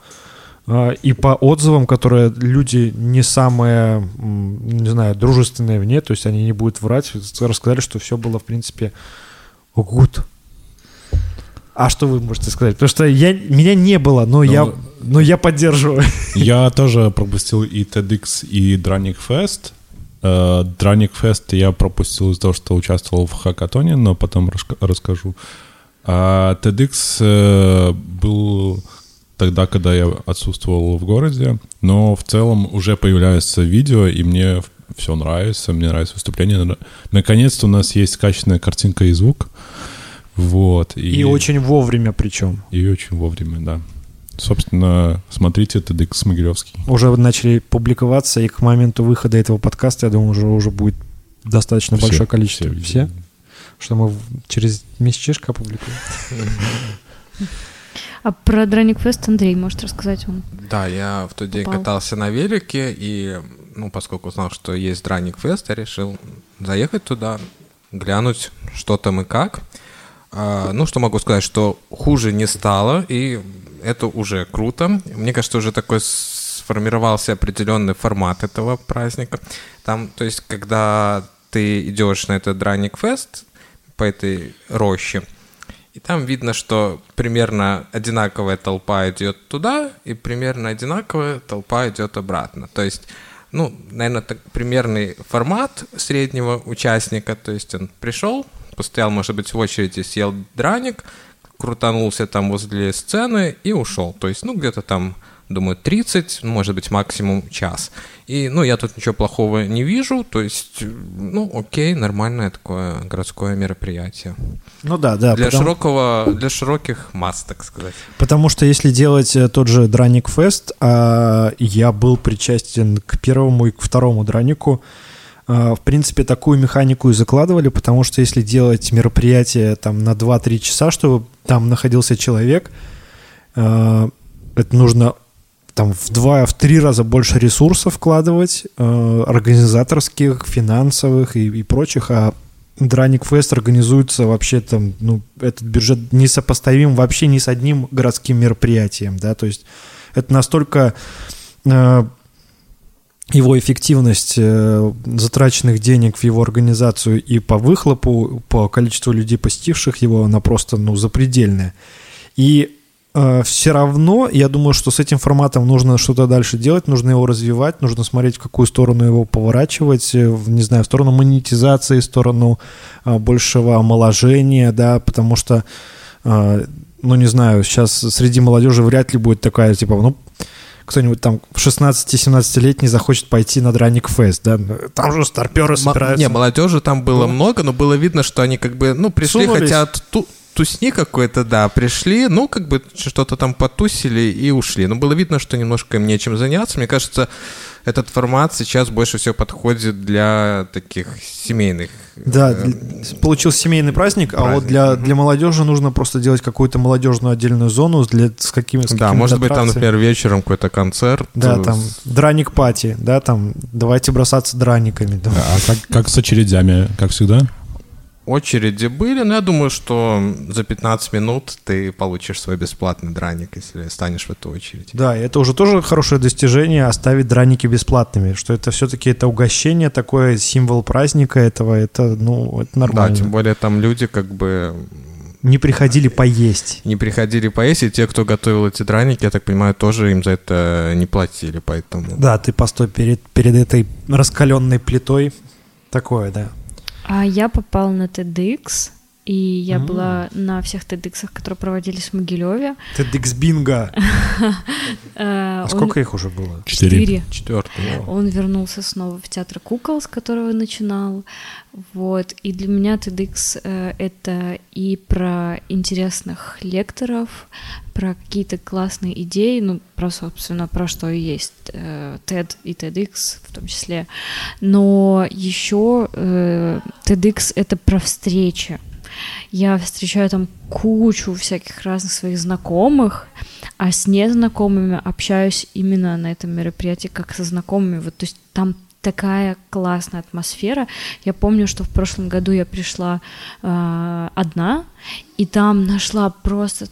А, и по отзывам, которые люди не самые, не знаю, дружественные мне, то есть они не будут врать, рассказали, что все было, в принципе, good. А что вы можете сказать? Потому что я, меня не было, но, ну, я, но я поддерживаю. Я тоже пропустил и TEDx, и Dranik Fest. Dranik Fest я пропустил из-за того, что участвовал в хакатоне, но потом расскажу. А TEDx э, был тогда, когда я отсутствовал в городе, но в целом уже появляются видео, и мне все нравится, мне нравится выступление. Наконец-то у нас есть качественная картинка и звук. Вот. И, и очень вовремя причем. И очень вовремя, да. Собственно, смотрите TEDx Могилевский. Уже начали публиковаться, и к моменту выхода этого подкаста, я думаю, уже, уже будет достаточно все, большое количество. Все? все? Что мы через месячишко опубликуем? А про Драник Фест Андрей может рассказать он. Да, я в тот день попал. катался на велике, и, ну, поскольку узнал, что есть Драник Фест, я решил заехать туда, глянуть, что там и как. А, ну, что могу сказать, что хуже не стало, и это уже круто. Мне кажется, уже такой сформировался определенный формат этого праздника. Там, то есть, когда ты идешь на этот Драник Фест по этой роще, и там видно, что примерно одинаковая толпа идет туда, и примерно одинаковая толпа идет обратно. То есть, ну, наверное, так, примерный формат среднего участника. То есть он пришел, постоял, может быть, в очереди, съел драник, крутанулся там возле сцены и ушел. То есть, ну, где-то там думаю, 30, может быть, максимум час. И, ну, я тут ничего плохого не вижу, то есть, ну, окей, нормальное такое городское мероприятие. Ну да, да. Для потому... широкого, для широких масс, так сказать. Потому что если делать э, тот же Драник Фест, а я был причастен к первому и к второму Дранику, а, в принципе, такую механику и закладывали, потому что если делать мероприятие там на 2-3 часа, чтобы там находился человек, а, это нужно там в два, в три раза больше ресурсов вкладывать, э, организаторских, финансовых и, и прочих, а Драник Фест организуется вообще там, ну, этот бюджет несопоставим вообще ни с одним городским мероприятием, да, то есть это настолько э, его эффективность э, затраченных денег в его организацию и по выхлопу, по количеству людей, посетивших его, она просто, ну, запредельная. И все равно, я думаю, что с этим форматом нужно что-то дальше делать, нужно его развивать, нужно смотреть, в какую сторону его поворачивать, э, в, не знаю, в сторону монетизации, в сторону а, большего омоложения, да, потому что, а, ну, не знаю, сейчас среди молодежи вряд ли будет такая, типа, ну, кто-нибудь там 16-17-летний захочет пойти на Драник Фест, да? Там же старперы собираются. Не, молодежи там было ну, много, но было видно, что они как бы, ну, пришли, Сунулись. хотят ту тусни какой-то, да, пришли, ну, как бы что-то там потусили и ушли. Но было видно, что немножко им нечем заняться. Мне кажется, этот формат сейчас больше всего подходит для таких семейных. Да, э, получился семейный праздник, праздник, а вот для, для молодежи нужно просто делать какую-то молодежную отдельную зону для, с какими с Да, может быть, там, например, вечером какой-то концерт. Да, там драник пати, да, там давайте бросаться драниками. Да. А как, как с очередями, как всегда? Очереди были, но я думаю, что за 15 минут ты получишь свой бесплатный драник, если станешь в эту очередь. Да, это уже тоже хорошее достижение оставить драники бесплатными, что это все-таки это угощение, такое символ праздника этого, это, ну, это нормально. Да, тем более там люди как бы не приходили поесть. Не приходили поесть, и те, кто готовил эти драники, я так понимаю, тоже им за это не платили, поэтому... Да, ты постой перед, перед этой раскаленной плитой. Такое, да. А я попал на TEDx, и я mm. была на всех TEDx, которые проводились в Могилеве. TEDx Бинго! А сколько их уже было? Четыре. Четвертый. Он вернулся снова в театр кукол, с которого начинал. Вот. И для меня TEDx э, — это и про интересных лекторов, про какие-то классные идеи, ну, про, собственно, про что и есть э, TED и TEDx в том числе. Но еще э, TEDx — это про встречи. Я встречаю там кучу всяких разных своих знакомых, а с незнакомыми общаюсь именно на этом мероприятии как со знакомыми. Вот, то есть там такая классная атмосфера. Я помню, что в прошлом году я пришла э, одна, и там нашла просто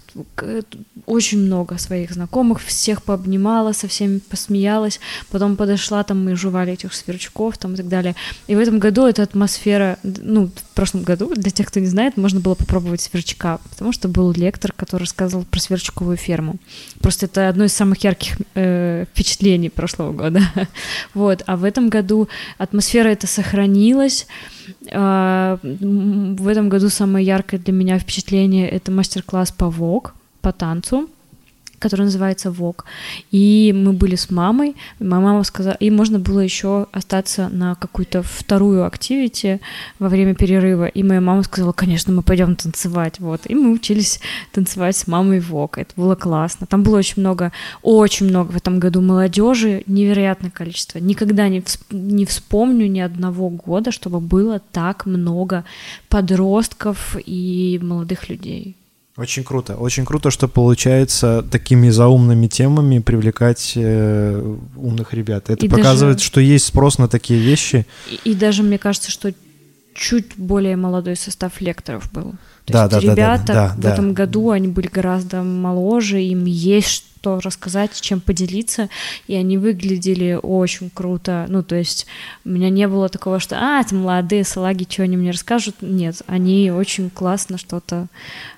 очень много своих знакомых, всех пообнимала, со всеми посмеялась, потом подошла, там мы жевали этих сверчков там и так далее. И в этом году эта атмосфера, ну, в прошлом году, для тех, кто не знает, можно было попробовать сверчка, потому что был лектор, который рассказывал про сверчковую ферму. Просто это одно из самых ярких э, впечатлений прошлого года. вот, а в этом году атмосфера эта сохранилась, в этом году самое яркое для меня впечатление — это мастер-класс по ВОК, по танцу который называется ВОК. И мы были с мамой. Моя мама сказала, и можно было еще остаться на какую-то вторую активити во время перерыва. И моя мама сказала, конечно, мы пойдем танцевать. Вот. И мы учились танцевать с мамой ВОК. Это было классно. Там было очень много, очень много в этом году молодежи, невероятное количество. Никогда не, всп- не вспомню ни одного года, чтобы было так много подростков и молодых людей. Очень круто. Очень круто, что получается такими заумными темами привлекать э, умных ребят. Это и показывает, даже... что есть спрос на такие вещи. И, и даже мне кажется, что чуть более молодой состав лекторов был. То да, есть да, ребята да, да, да, в этом году они были гораздо моложе, им есть что рассказать, чем поделиться, и они выглядели очень круто. Ну, то есть у меня не было такого, что «А, это молодые салаги, что они мне расскажут?» Нет, они очень классно что-то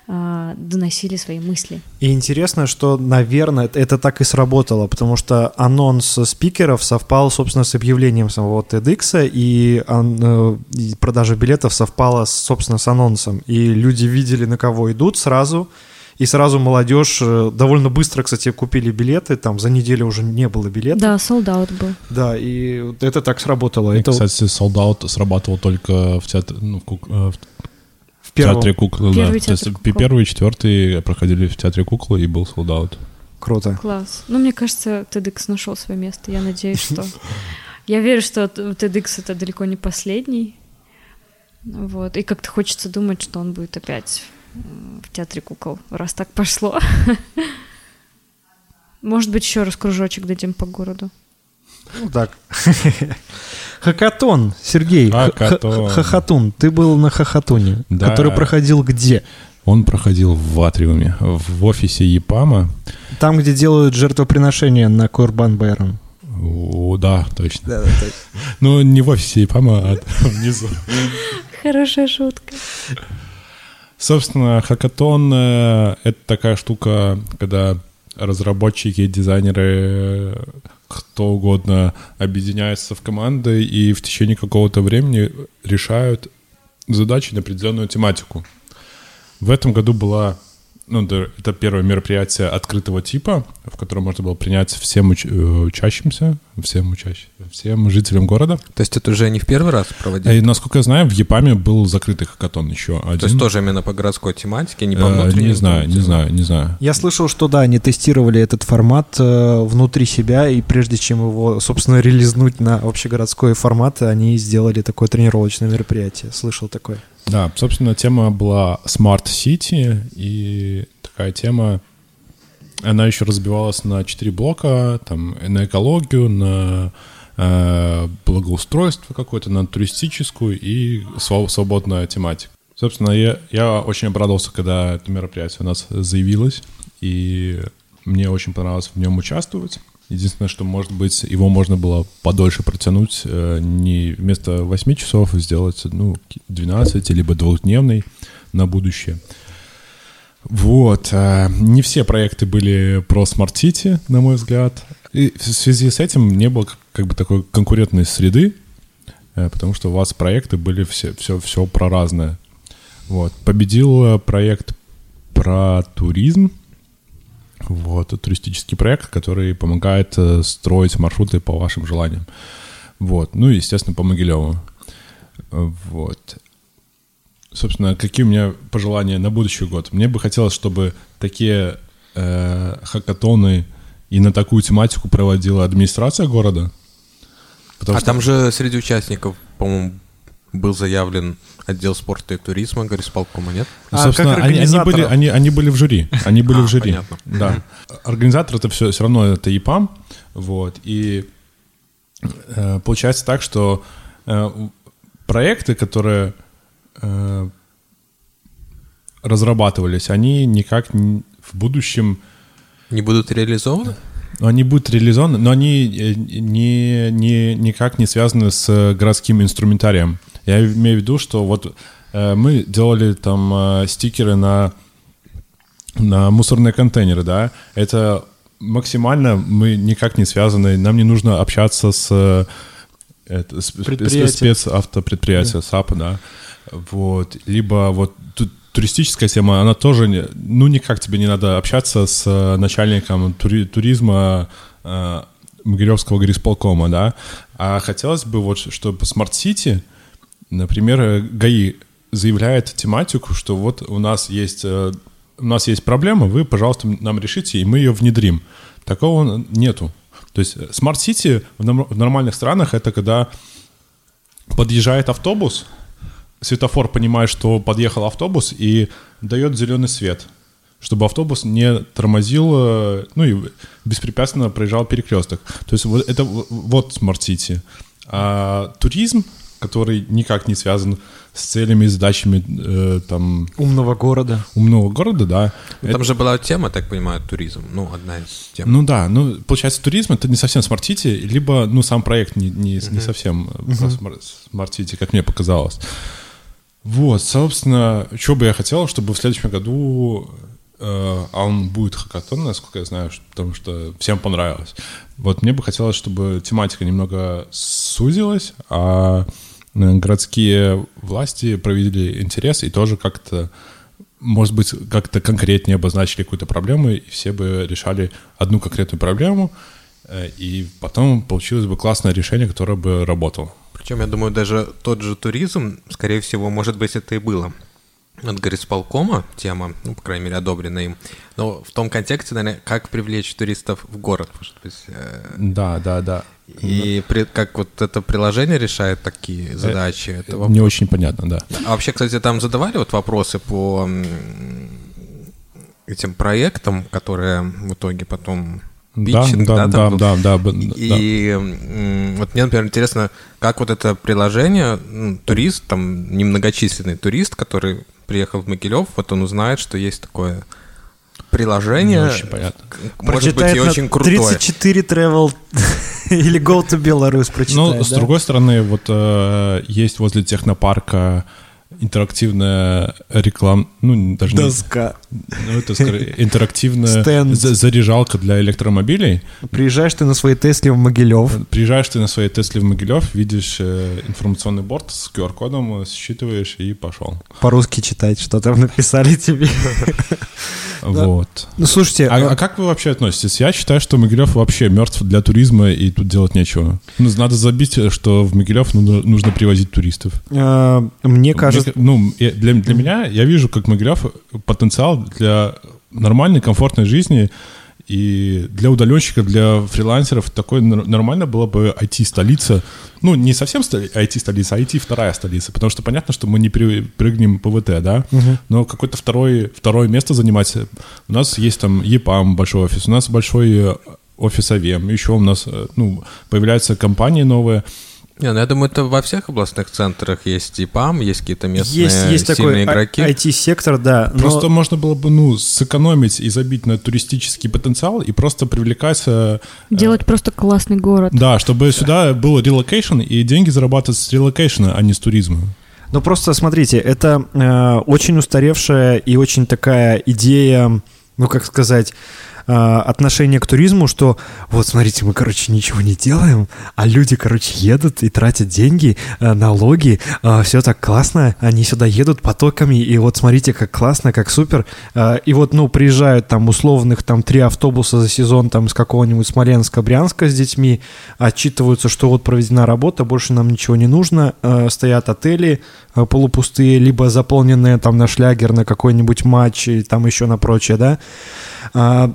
э, доносили, свои мысли. И интересно, что, наверное, это так и сработало, потому что анонс спикеров совпал, собственно, с объявлением самого TEDx, и, э, и продажа билетов совпала, собственно, с анонсом. И люди видели, на кого идут сразу, и сразу молодежь э, довольно быстро, кстати, купили билеты, там за неделю уже не было билетов. Да, солдат был. Да, и это так сработало. И, это... кстати, солдат срабатывал только в театре, ну, в, э, в, в театре кукол. Первый да. То есть кукол. первый и четвертый проходили в театре куклы, и был солдат. Круто. Класс. Ну, мне кажется, TEDx нашел свое место. Я надеюсь, что... Я верю, что TEDx это далеко не последний. Вот. И как-то хочется думать, что он будет опять в театре кукол, раз так пошло. Может быть, еще раз кружочек дадим по городу. Ну так. Хакатон, Сергей. Хакатон. Хахатун. Ты был на Хахатуне, да. который проходил где? Он проходил в Атриуме, в офисе ЕПАМа. Там, где делают жертвоприношения на Курбан Байрам. О, да, точно. Да, да, точно. Ну, не в офисе ЕПАМа, а внизу. Хорошая шутка. Собственно, хакатон э, — это такая штука, когда разработчики, дизайнеры, кто угодно объединяются в команды и в течение какого-то времени решают задачи на определенную тематику. В этом году была ну, это первое мероприятие открытого типа, в котором можно было принять всем уч- э, учащимся, всем учащимся, всем жителям города. То есть это уже не в первый раз проводили? И, насколько я знаю, в ЕПАМе был закрытый хакатон еще один. То есть тоже именно по городской тематике, не по э, внутренней? Не знаю, не знаю, не знаю. Я слышал, что да, они тестировали этот формат э, внутри себя, и прежде чем его, собственно, релизнуть на общегородской формат, они сделали такое тренировочное мероприятие. Слышал такое. Да, собственно, тема была Smart City, и такая тема, она еще разбивалась на четыре блока, там, на экологию, на э, благоустройство какое-то, на туристическую и свободная тематика. Собственно, я, я очень обрадовался, когда это мероприятие у нас заявилось, и мне очень понравилось в нем участвовать. Единственное, что, может быть, его можно было подольше протянуть, э, не вместо 8 часов сделать, ну, 12, либо двухдневный на будущее. Вот. Э, не все проекты были про Smart City, на мой взгляд. И в связи с этим не было как бы такой конкурентной среды, э, потому что у вас проекты были все, все, все про разное. Вот. Победил проект про туризм. Вот, туристический проект, который помогает э, строить маршруты по вашим желаниям. Вот, ну и, естественно, по Могилеву. Вот. Собственно, какие у меня пожелания на будущий год? Мне бы хотелось, чтобы такие э, хакатоны и на такую тематику проводила администрация города. а что... там же среди участников, по-моему, был заявлен отдел спорта и туризма горисполкома, нет? Ну, а, собственно, они, они, были, они, они были в жюри. Они были а, в жюри. Понятно. Да. Организатор это все, все равно это ИПАМ. Вот. И э, получается так, что э, проекты, которые э, разрабатывались, они никак не, в будущем... Не будут реализованы? Они будут реализованы, но они э, не, не, никак не связаны с городским инструментарием. Я имею в виду, что вот э, мы делали там э, стикеры на, на мусорные контейнеры, да, это максимально мы никак не связаны, нам не нужно общаться с, э, это, с спецавтопредприятия, да. САП, да, вот, либо вот тут туристическая тема, она тоже, ну, никак тебе не надо общаться с э, начальником тури, туризма э, Могилевского горисполкома, да, а хотелось бы вот, чтобы smart city, Например, э, ГАИ заявляет тематику, что вот у нас есть, э, у нас есть проблема, вы, пожалуйста, нам решите, и мы ее внедрим. Такого нету. То есть э, Smart City в нормальных странах это когда подъезжает автобус, светофор понимает, что подъехал автобус и дает зеленый свет, чтобы автобус не тормозил, ну и беспрепятственно проезжал перекресток. То есть вот это вот City. А туризм который никак не связан с целями и задачами э, там... Умного города. Умного города, да. Ну, там это... же была тема, так понимаю, туризм. Ну, одна из тем. Ну да, ну, получается, туризм — это не совсем smart либо, ну, сам проект не, не, uh-huh. не совсем uh-huh. smart как мне показалось. Вот, собственно, что бы я хотел, чтобы в следующем году э, а он будет хакатон, насколько я знаю, потому что всем понравилось. Вот мне бы хотелось, чтобы тематика немного сузилась, а городские власти провели интерес и тоже как-то, может быть, как-то конкретнее обозначили какую-то проблему, и все бы решали одну конкретную проблему, э, и потом получилось бы классное решение, которое бы работало. Причем, я думаю, даже тот же туризм, скорее всего, может быть, это и было от горисполкома тема, ну, по крайней мере, одобрена им. Но в том контексте, наверное, как привлечь туристов в город, может быть. Э... Да, да, да. И при, как вот это приложение решает такие э, задачи? Это вопрос. Не очень понятно, да. А вообще, кстати, там задавали вот вопросы по этим проектам, которые в итоге потом питчинг, да, да, да, да, да, И да. вот мне, например, интересно, как вот это приложение, ну, турист, там немногочисленный турист, который приехал в Могилев, вот он узнает, что есть такое приложение. Не очень понятно. Может Прочитает быть, и очень крутое. 34 travel или Go to Belarus прочитает, Ну, с да? другой стороны, вот э, есть возле технопарка интерактивная реклама, ну, даже Доска. Не, ну, это скорее интерактивная заряжалка для электромобилей. Приезжаешь ты на своей Тесле в Могилев. Приезжаешь ты на своей Тесле в Могилев, видишь э, информационный борт с QR-кодом, считываешь и пошел. По-русски читать, что там написали тебе. Вот. Ну, слушайте... А, а, а как вы вообще относитесь? Я считаю, что Могилев вообще мертв для туризма, и тут делать нечего. Ну, надо забить, что в Могилев нужно привозить туристов. А, мне кажется... Ну, для, для меня, я вижу, как Могилев потенциал для нормальной, комфортной жизни, и для удаленщиков, для фрилансеров такое нормально было бы IT-столица. Ну, не совсем IT-столица, а IT-вторая столица. Потому что понятно, что мы не прыгнем ПВТ, да? Угу. Но какое-то второе, второе место занимать. У нас есть там ЕПАМ, большой офис, у нас большой э, офис АВМ, еще у нас э, ну, появляются компании новые. Не, ну я думаю, это во всех областных центрах есть и ПАМ, есть какие-то местные есть, есть сильные такой игроки. IT-сектор, да. Но... Просто можно было бы, ну, сэкономить и забить на туристический потенциал и просто привлекать... Э, Делать э, просто классный город. Да, чтобы да. сюда был relocation и деньги зарабатывать с релокейшна, а не с туризма. Ну просто смотрите, это э, очень устаревшая и очень такая идея, ну как сказать, отношение к туризму, что вот смотрите, мы, короче, ничего не делаем, а люди, короче, едут и тратят деньги, э, налоги, э, все так классно, они сюда едут потоками, и вот смотрите, как классно, как супер. Э, и вот, ну, приезжают там условных там три автобуса за сезон там с какого-нибудь Смоленска, Брянска с детьми, отчитываются, что вот проведена работа, больше нам ничего не нужно, стоят отели полупустые, либо заполненные там на шлягер, на какой-нибудь матч, и там еще на прочее, да. А,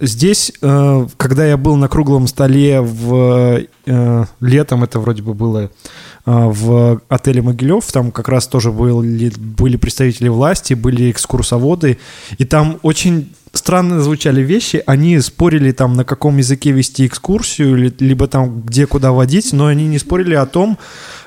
здесь, когда я был на круглом столе в летом, это вроде бы было а, в отеле Могилев, там как раз тоже были, были представители власти, были экскурсоводы, и там очень странно звучали вещи, они спорили там на каком языке вести экскурсию, либо там где куда водить, но они не спорили о том,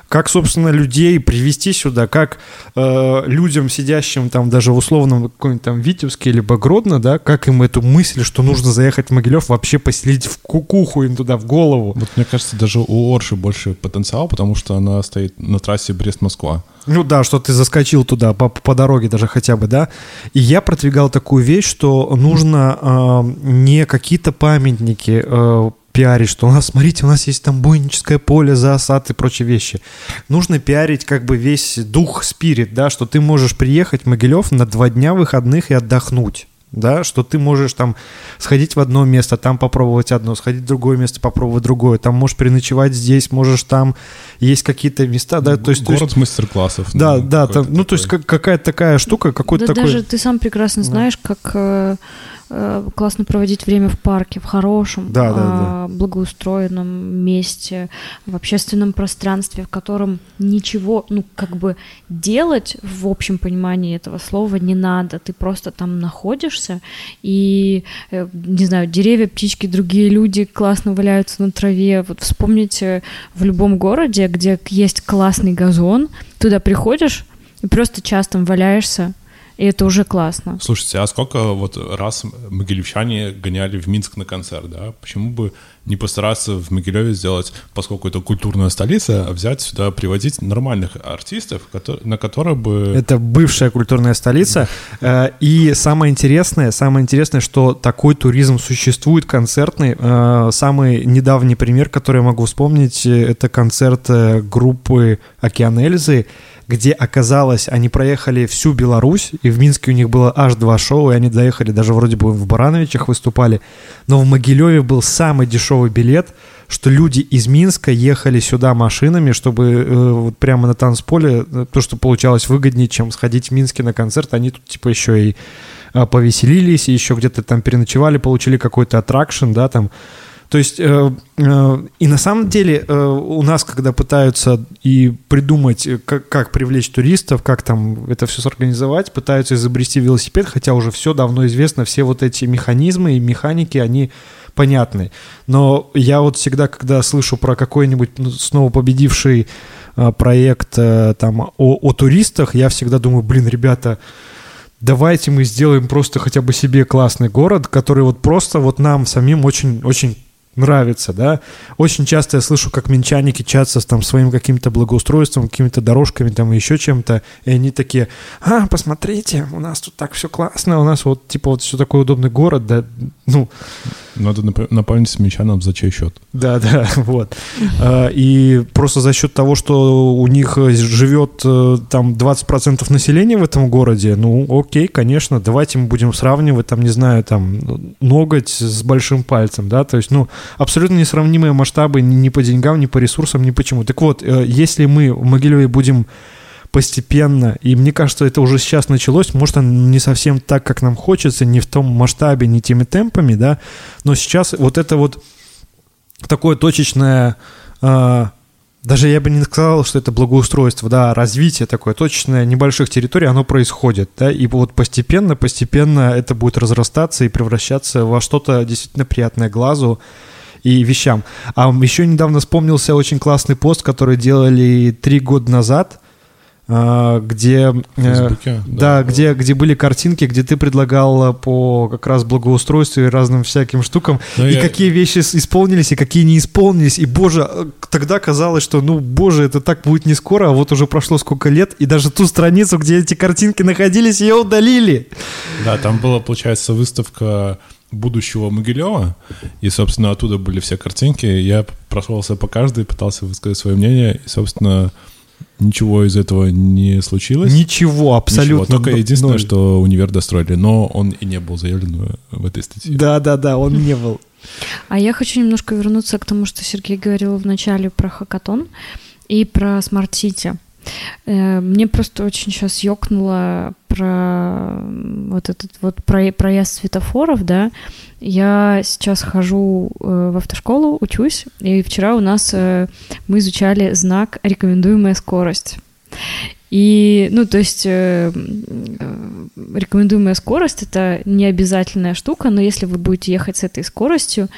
как, собственно, людей привести сюда, как э, людям, сидящим там даже в условном каком-нибудь там Витебске либо Гродно, да, как им эту мысль, что нужно заехать в Могилев, вообще поселить в кукуху им туда в голову. Вот мне кажется, даже у Орши больше потенциал, потому что она стоит на трассе Брест-Москва. Ну да, что ты заскочил туда по, по дороге даже хотя бы, да. И я продвигал такую вещь, что нужно э, не какие-то памятники э, пиарить, что у нас, смотрите, у нас есть там буйническое поле, заосад и прочие вещи. Нужно пиарить как бы весь дух, спирит, да, что ты можешь приехать в Могилев на два дня выходных и отдохнуть да, что ты можешь там сходить в одно место, там попробовать одно, сходить в другое место, попробовать другое, там можешь переночевать здесь, можешь там, есть какие-то места, да, то есть... Город то есть, мастер-классов. Да, ну, да, там, ну, то есть как, какая-то такая штука, какой-то да такой... даже ты сам прекрасно знаешь, да. как Э, классно проводить время в парке, в хорошем, да, да, да. благоустроенном месте, в общественном пространстве, в котором ничего, ну, как бы делать в общем понимании этого слова не надо. Ты просто там находишься, и, э, не знаю, деревья, птички, другие люди классно валяются на траве. Вот вспомните в любом городе, где есть классный газон, туда приходишь и просто часто валяешься, и это уже классно. Слушайте, а сколько вот раз могилевчане гоняли в Минск на концерт, да? Почему бы не постараться в Могилеве сделать, поскольку это культурная столица, а взять сюда, приводить нормальных артистов, на которые бы... Это бывшая культурная столица. Э, и самое интересное, самое интересное, что такой туризм существует, концертный. Э, самый недавний пример, который я могу вспомнить, это концерт э, группы «Океан Эльзы», где оказалось, они проехали всю Беларусь, и в Минске у них было аж два шоу, и они доехали, даже вроде бы в Барановичах выступали, но в Могилеве был самый дешевый билет, что люди из Минска ехали сюда машинами, чтобы э, вот прямо на танцполе, э, то, что получалось выгоднее, чем сходить в Минске на концерт, они тут типа еще и э, повеселились, и еще где-то там переночевали, получили какой-то аттракшн, да, там, то есть, э, э, и на самом деле э, у нас, когда пытаются и придумать, э, как, как привлечь туристов, как там это все сорганизовать, пытаются изобрести велосипед, хотя уже все давно известно, все вот эти механизмы и механики, они понятны. Но я вот всегда, когда слышу про какой-нибудь ну, снова победивший э, проект э, там о, о туристах, я всегда думаю, блин, ребята, давайте мы сделаем просто хотя бы себе классный город, который вот просто вот нам самим очень, очень нравится, да. Очень часто я слышу, как минчане кичатся там своим каким-то благоустройством, какими-то дорожками там и еще чем-то, и они такие, а, посмотрите, у нас тут так все классно, у нас вот, типа, вот все такой удобный город, да, ну... Надо напомнить минчанам, за чей счет. Да, да, вот. А, и просто за счет того, что у них живет э, там 20% населения в этом городе, ну, окей, конечно, давайте мы будем сравнивать, там, не знаю, там, ноготь с большим пальцем, да, то есть, ну, абсолютно несравнимые масштабы ни по деньгам, ни по ресурсам, ни почему. Так вот, э, если мы в Могилеве будем постепенно, и мне кажется, это уже сейчас началось, может, не совсем так, как нам хочется, не в том масштабе, не теми темпами, да, но сейчас вот это вот такое точечное а, даже я бы не сказал, что это благоустройство, да, развитие такое точечное небольших территорий, оно происходит, да, и вот постепенно, постепенно это будет разрастаться и превращаться во что-то действительно приятное глазу и вещам. А еще недавно вспомнился очень классный пост, который делали три года назад – а, где, э, да, да, где, где были картинки, где ты предлагал по как раз благоустройству и разным всяким штукам, Но и я... какие вещи исполнились, и какие не исполнились, и, боже, э, тогда казалось, что, ну, боже, это так будет не скоро, а вот уже прошло сколько лет, и даже ту страницу, где эти картинки находились, ее удалили. Да, там была, получается, выставка будущего Могилева, и, собственно, оттуда были все картинки. Я прошелся по каждой, пытался высказать свое мнение, и, собственно, ничего из этого не случилось. Ничего, абсолютно. Ничего. Только единственное, ноль. что универ достроили, но он и не был заявлен в этой статье. Да-да-да, он не был. А я хочу немножко вернуться к тому, что Сергей говорил в начале про хакатон и про smart city. Э, мне просто очень сейчас ёкнуло про вот этот вот про, проезд светофоров, да. Я сейчас хожу э, в автошколу, учусь, и вчера у нас э, мы изучали знак «Рекомендуемая скорость». И, ну, то есть э, рекомендуемая скорость это не обязательная штука, но если вы будете ехать с этой скоростью,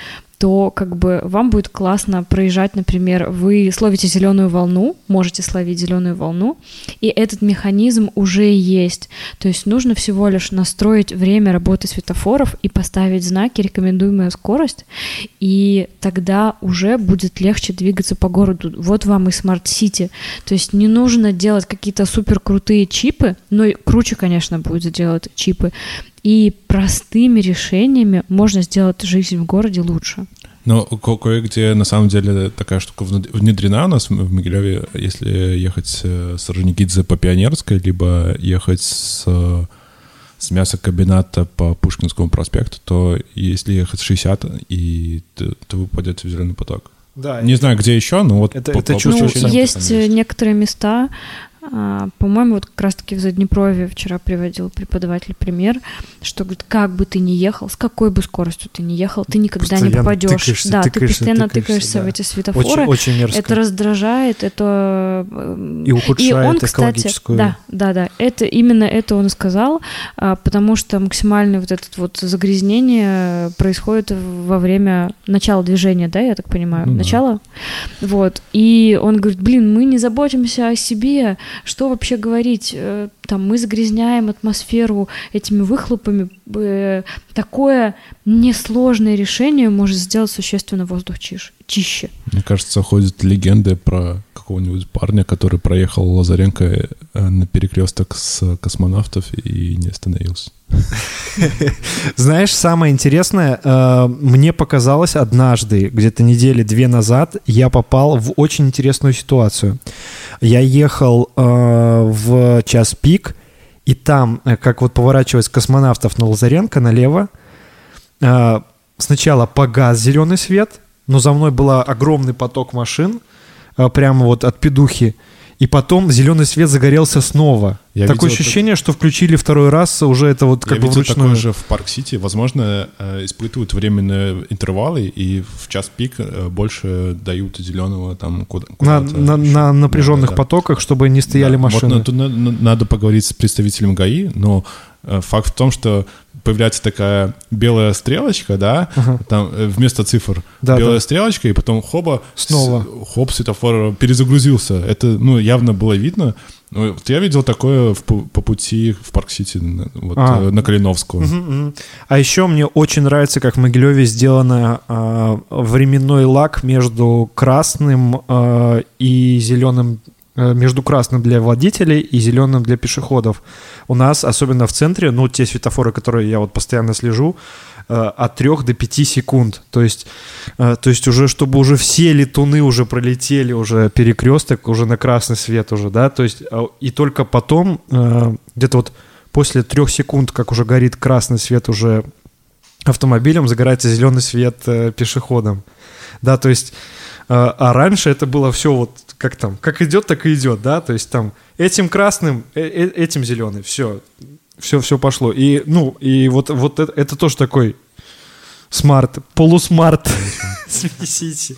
то как бы вам будет классно проезжать, например, вы словите зеленую волну, можете словить зеленую волну, и этот механизм уже есть. То есть нужно всего лишь настроить время работы светофоров и поставить знаки «рекомендуемая скорость», и тогда уже будет легче двигаться по городу. Вот вам и smart city. То есть не нужно делать какие-то супер крутые чипы, но круче, конечно, будет делать чипы, и простыми решениями можно сделать жизнь в городе лучше. Но кое-где на самом деле такая штука внедрена у нас в Могилеве, если ехать с Орджоникидзе по Пионерской, либо ехать с, с мясокомбината по Пушкинскому проспекту, то если ехать с 60, и то, то вы попадете в зеленый поток. Да, Не знаю, где еще, но вот это, по, это чувствуется. Ну, есть некоторые места, по-моему, вот как раз-таки в Заднепровье вчера приводил преподаватель пример, что говорит, как бы ты ни ехал, с какой бы скоростью ты ни ехал, ты никогда постоянно не попадешь. Тыкаешься, да, тыкаешься, ты постоянно тыкаешься, тыкаешься да. в эти светофоры. Очень, очень мерзко. Это раздражает, это... Э, И ухудшает И он, экологическую... Кстати, да, да, да. Это, именно это он сказал, а, потому что максимальное вот это вот загрязнение происходит во время начала движения, да, я так понимаю? Ну, Начало? Да. Вот. И он говорит, блин, мы не заботимся о себе, что вообще говорить, э, там мы загрязняем атмосферу этими выхлопами, э, такое несложное решение может сделать существенно воздух чище. чище. Мне кажется, ходят легенды про какого-нибудь парня, который проехал Лазаренко э, на перекресток с космонавтов и не остановился. Знаешь, самое интересное, мне показалось однажды, где-то недели две назад, я попал в очень интересную ситуацию. Я ехал э, в час пик, и там, э, как вот поворачивать космонавтов на Лазаренко налево, э, сначала погас зеленый свет, но за мной был огромный поток машин, э, прямо вот от педухи и потом зеленый свет загорелся снова. Я Такое ощущение, это... что включили второй раз, уже это вот как Я бы видел вручную. такое же в Парк-Сити. Возможно, э, испытывают временные интервалы, и в час пик э, больше дают зеленого там куда на, на, на напряженных да, да, да. потоках, чтобы не стояли да. машины. Вот, ну, тут надо поговорить с представителем ГАИ, но э, факт в том, что появляется такая белая стрелочка, да, ага. там э, вместо цифр да, белая да. стрелочка, и потом хоба, снова, с, хоп, светофор перезагрузился. Это, ну, явно было видно. Ну, вот я видел такое в, по пути в Парк-Сити, вот, а. Э, на Калиновскую. Угу, угу. А еще мне очень нравится, как в Могилеве сделано э, временной лаг между красным э, и зеленым Э, между красным для водителей и зеленым для пешеходов. У нас, особенно в центре, ну, те светофоры, которые я вот постоянно слежу, э, от 3 до 5 секунд. То есть, э, то есть уже, чтобы уже все летуны уже пролетели, уже перекресток, уже на красный свет уже, да, то есть и только потом, где-то вот после трех секунд, как уже горит красный свет уже автомобилям, загорается зеленый свет пешеходам. Да, то есть, а раньше это было все вот как там, как идет, так и идет, да, то есть там этим красным, э -э этим зеленый, все, все, все пошло. И, ну, и вот, вот это, это тоже такой smart, полу smart city.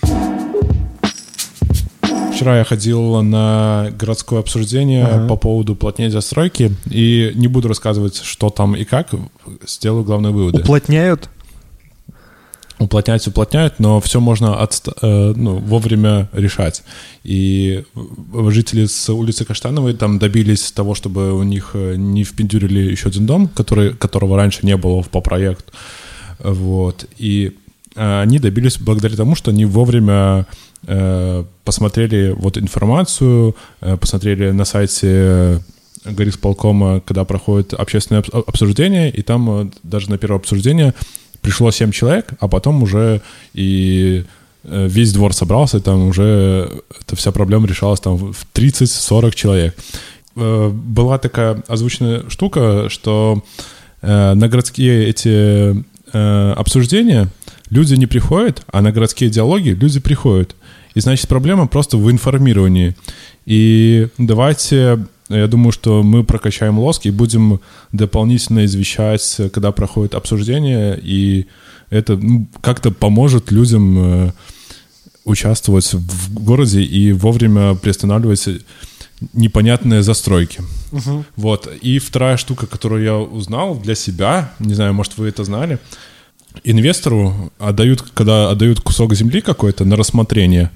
Вчера я ходил на городское обсуждение ага. по поводу уплотнения застройки, и не буду рассказывать, что там и как, сделаю главные выводы. Уплотняют? Уплотнять, уплотняют, но все можно от, э, ну, вовремя решать. И жители с улицы Каштановой там добились того, чтобы у них э, не впендюрили еще один дом, который, которого раньше не было по проекту. Вот. И э, они добились благодаря тому, что они вовремя посмотрели вот информацию, посмотрели на сайте горисполкома, когда проходит общественное обсуждение, и там даже на первое обсуждение пришло 7 человек, а потом уже и э, весь двор собрался, и там уже эта вся проблема решалась там в 30-40 человек. Э, была такая озвученная штука, что э, на городские эти обсуждения люди не приходят, а на городские диалоги люди приходят. И значит, проблема просто в информировании. И давайте, я думаю, что мы прокачаем лоск и будем дополнительно извещать, когда проходит обсуждение, и это ну, как-то поможет людям э, участвовать в городе и вовремя приостанавливать непонятные застройки. Угу. Вот. И вторая штука, которую я узнал для себя, не знаю, может, вы это знали, инвестору отдают, когда отдают кусок земли какой-то на рассмотрение,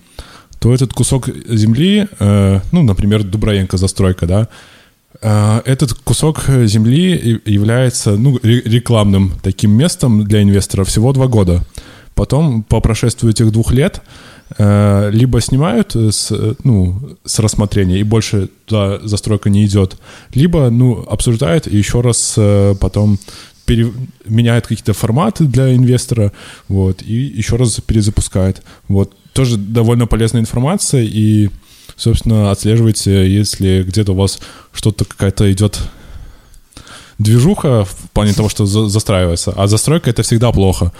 то этот кусок земли, э, ну, например, Дубраенко застройка, да, э, этот кусок земли является ну, рекламным таким местом для инвестора всего два года. Потом, по прошествию этих двух лет, э, либо снимают с, ну, с рассмотрения, и больше туда застройка не идет, либо ну, обсуждают и еще раз потом пере, меняет какие-то форматы для инвестора, вот, и еще раз перезапускает. Вот, тоже довольно полезная информация, и, собственно, отслеживайте, если где-то у вас что-то какая-то идет движуха в плане того, что за, застраивается. А застройка — это всегда плохо.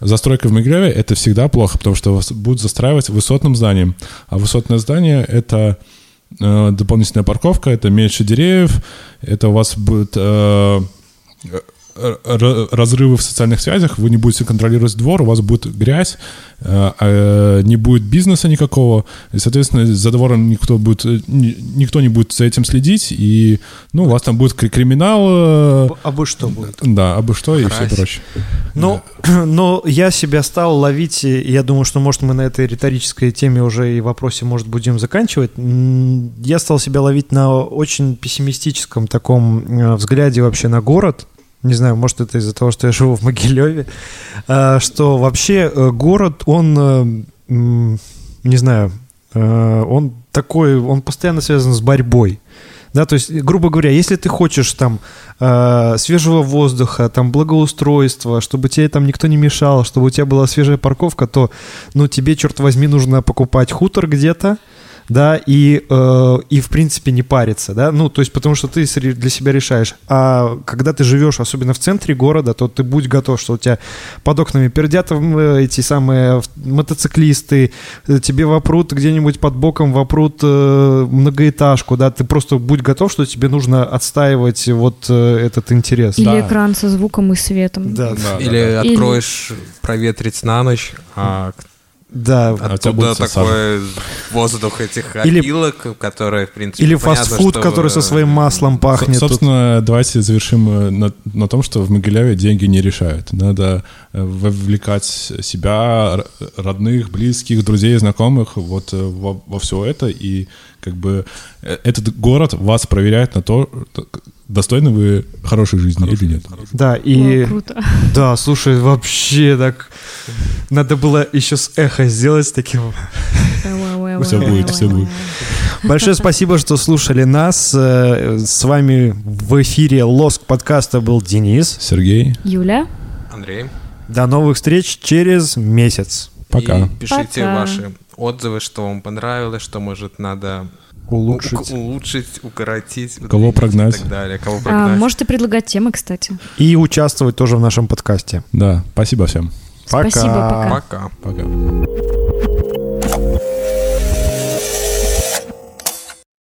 Застройка в Мигреве — это всегда плохо, потому что вас будут застраивать высотным зданием. А высотное здание — это э, дополнительная парковка, это меньше деревьев, это у вас будет э, разрывы в социальных связях, вы не будете контролировать двор, у вас будет грязь, э, а, не будет бизнеса никакого, и, соответственно, за двором никто, будет, э, никто не будет за этим следить, и, ну, у вас там будет криминал. Э, а бы что будет. Да, а бы что и все прочее. Ну, да. но я себя стал ловить, и я думаю, что, может, мы на этой риторической теме уже и вопросе, может, будем заканчивать. Я стал себя ловить на очень пессимистическом таком взгляде вообще на город, не знаю, может это из-за того, что я живу в Могилеве, а, что вообще э, город, он, э, не знаю, э, он такой, он постоянно связан с борьбой. Да, то есть, грубо говоря, если ты хочешь там свежего воздуха, там благоустройства, чтобы тебе там никто не мешал, чтобы у тебя была свежая парковка, то, ну, тебе, черт возьми, нужно покупать хутор где-то, да, и, э, и в принципе не париться, да, ну, то есть потому что ты для себя решаешь. А когда ты живешь, особенно в центре города, то ты будь готов, что у тебя под окнами пердят э, эти самые мотоциклисты, э, тебе вопрут где-нибудь под боком, вопрут э, многоэтажку, да, ты просто будь готов, что тебе нужно отстаивать вот э, этот интерес. Или да. экран со звуком и светом. Да, да, Или да, откроешь Или... проветрить на ночь, а да, оттуда такой воздух этих Или... опилок, которые, в принципе, Или фастфуд, что... который со своим маслом пахнет. Собственно, тут. давайте завершим э, на, на том, что в Могилеве деньги не решают. Надо э, вовлекать себя, родных, близких, друзей, знакомых вот э, во, во все это. И как бы этот город вас проверяет на то, достойны вы хорошей жизни или нет. Да, и... О, круто. Да, слушай, вообще так... Надо было еще с эхо сделать с таким... Все будет, все будет. Большое спасибо, что слушали нас. Э, с вами в эфире Лоск подкаста был Денис. Сергей. Юля. Андрей. До новых встреч через месяц. Пока. И пишите Пока. ваши отзывы, что вам понравилось, что, может, надо улучшить, у- улучшить, укоротить, кого прогнать и так далее. Кого а, прогнать. А, можете предлагать темы, кстати. И участвовать тоже в нашем подкасте. Да, спасибо всем. Пока. Спасибо, пока. Пока. Пока.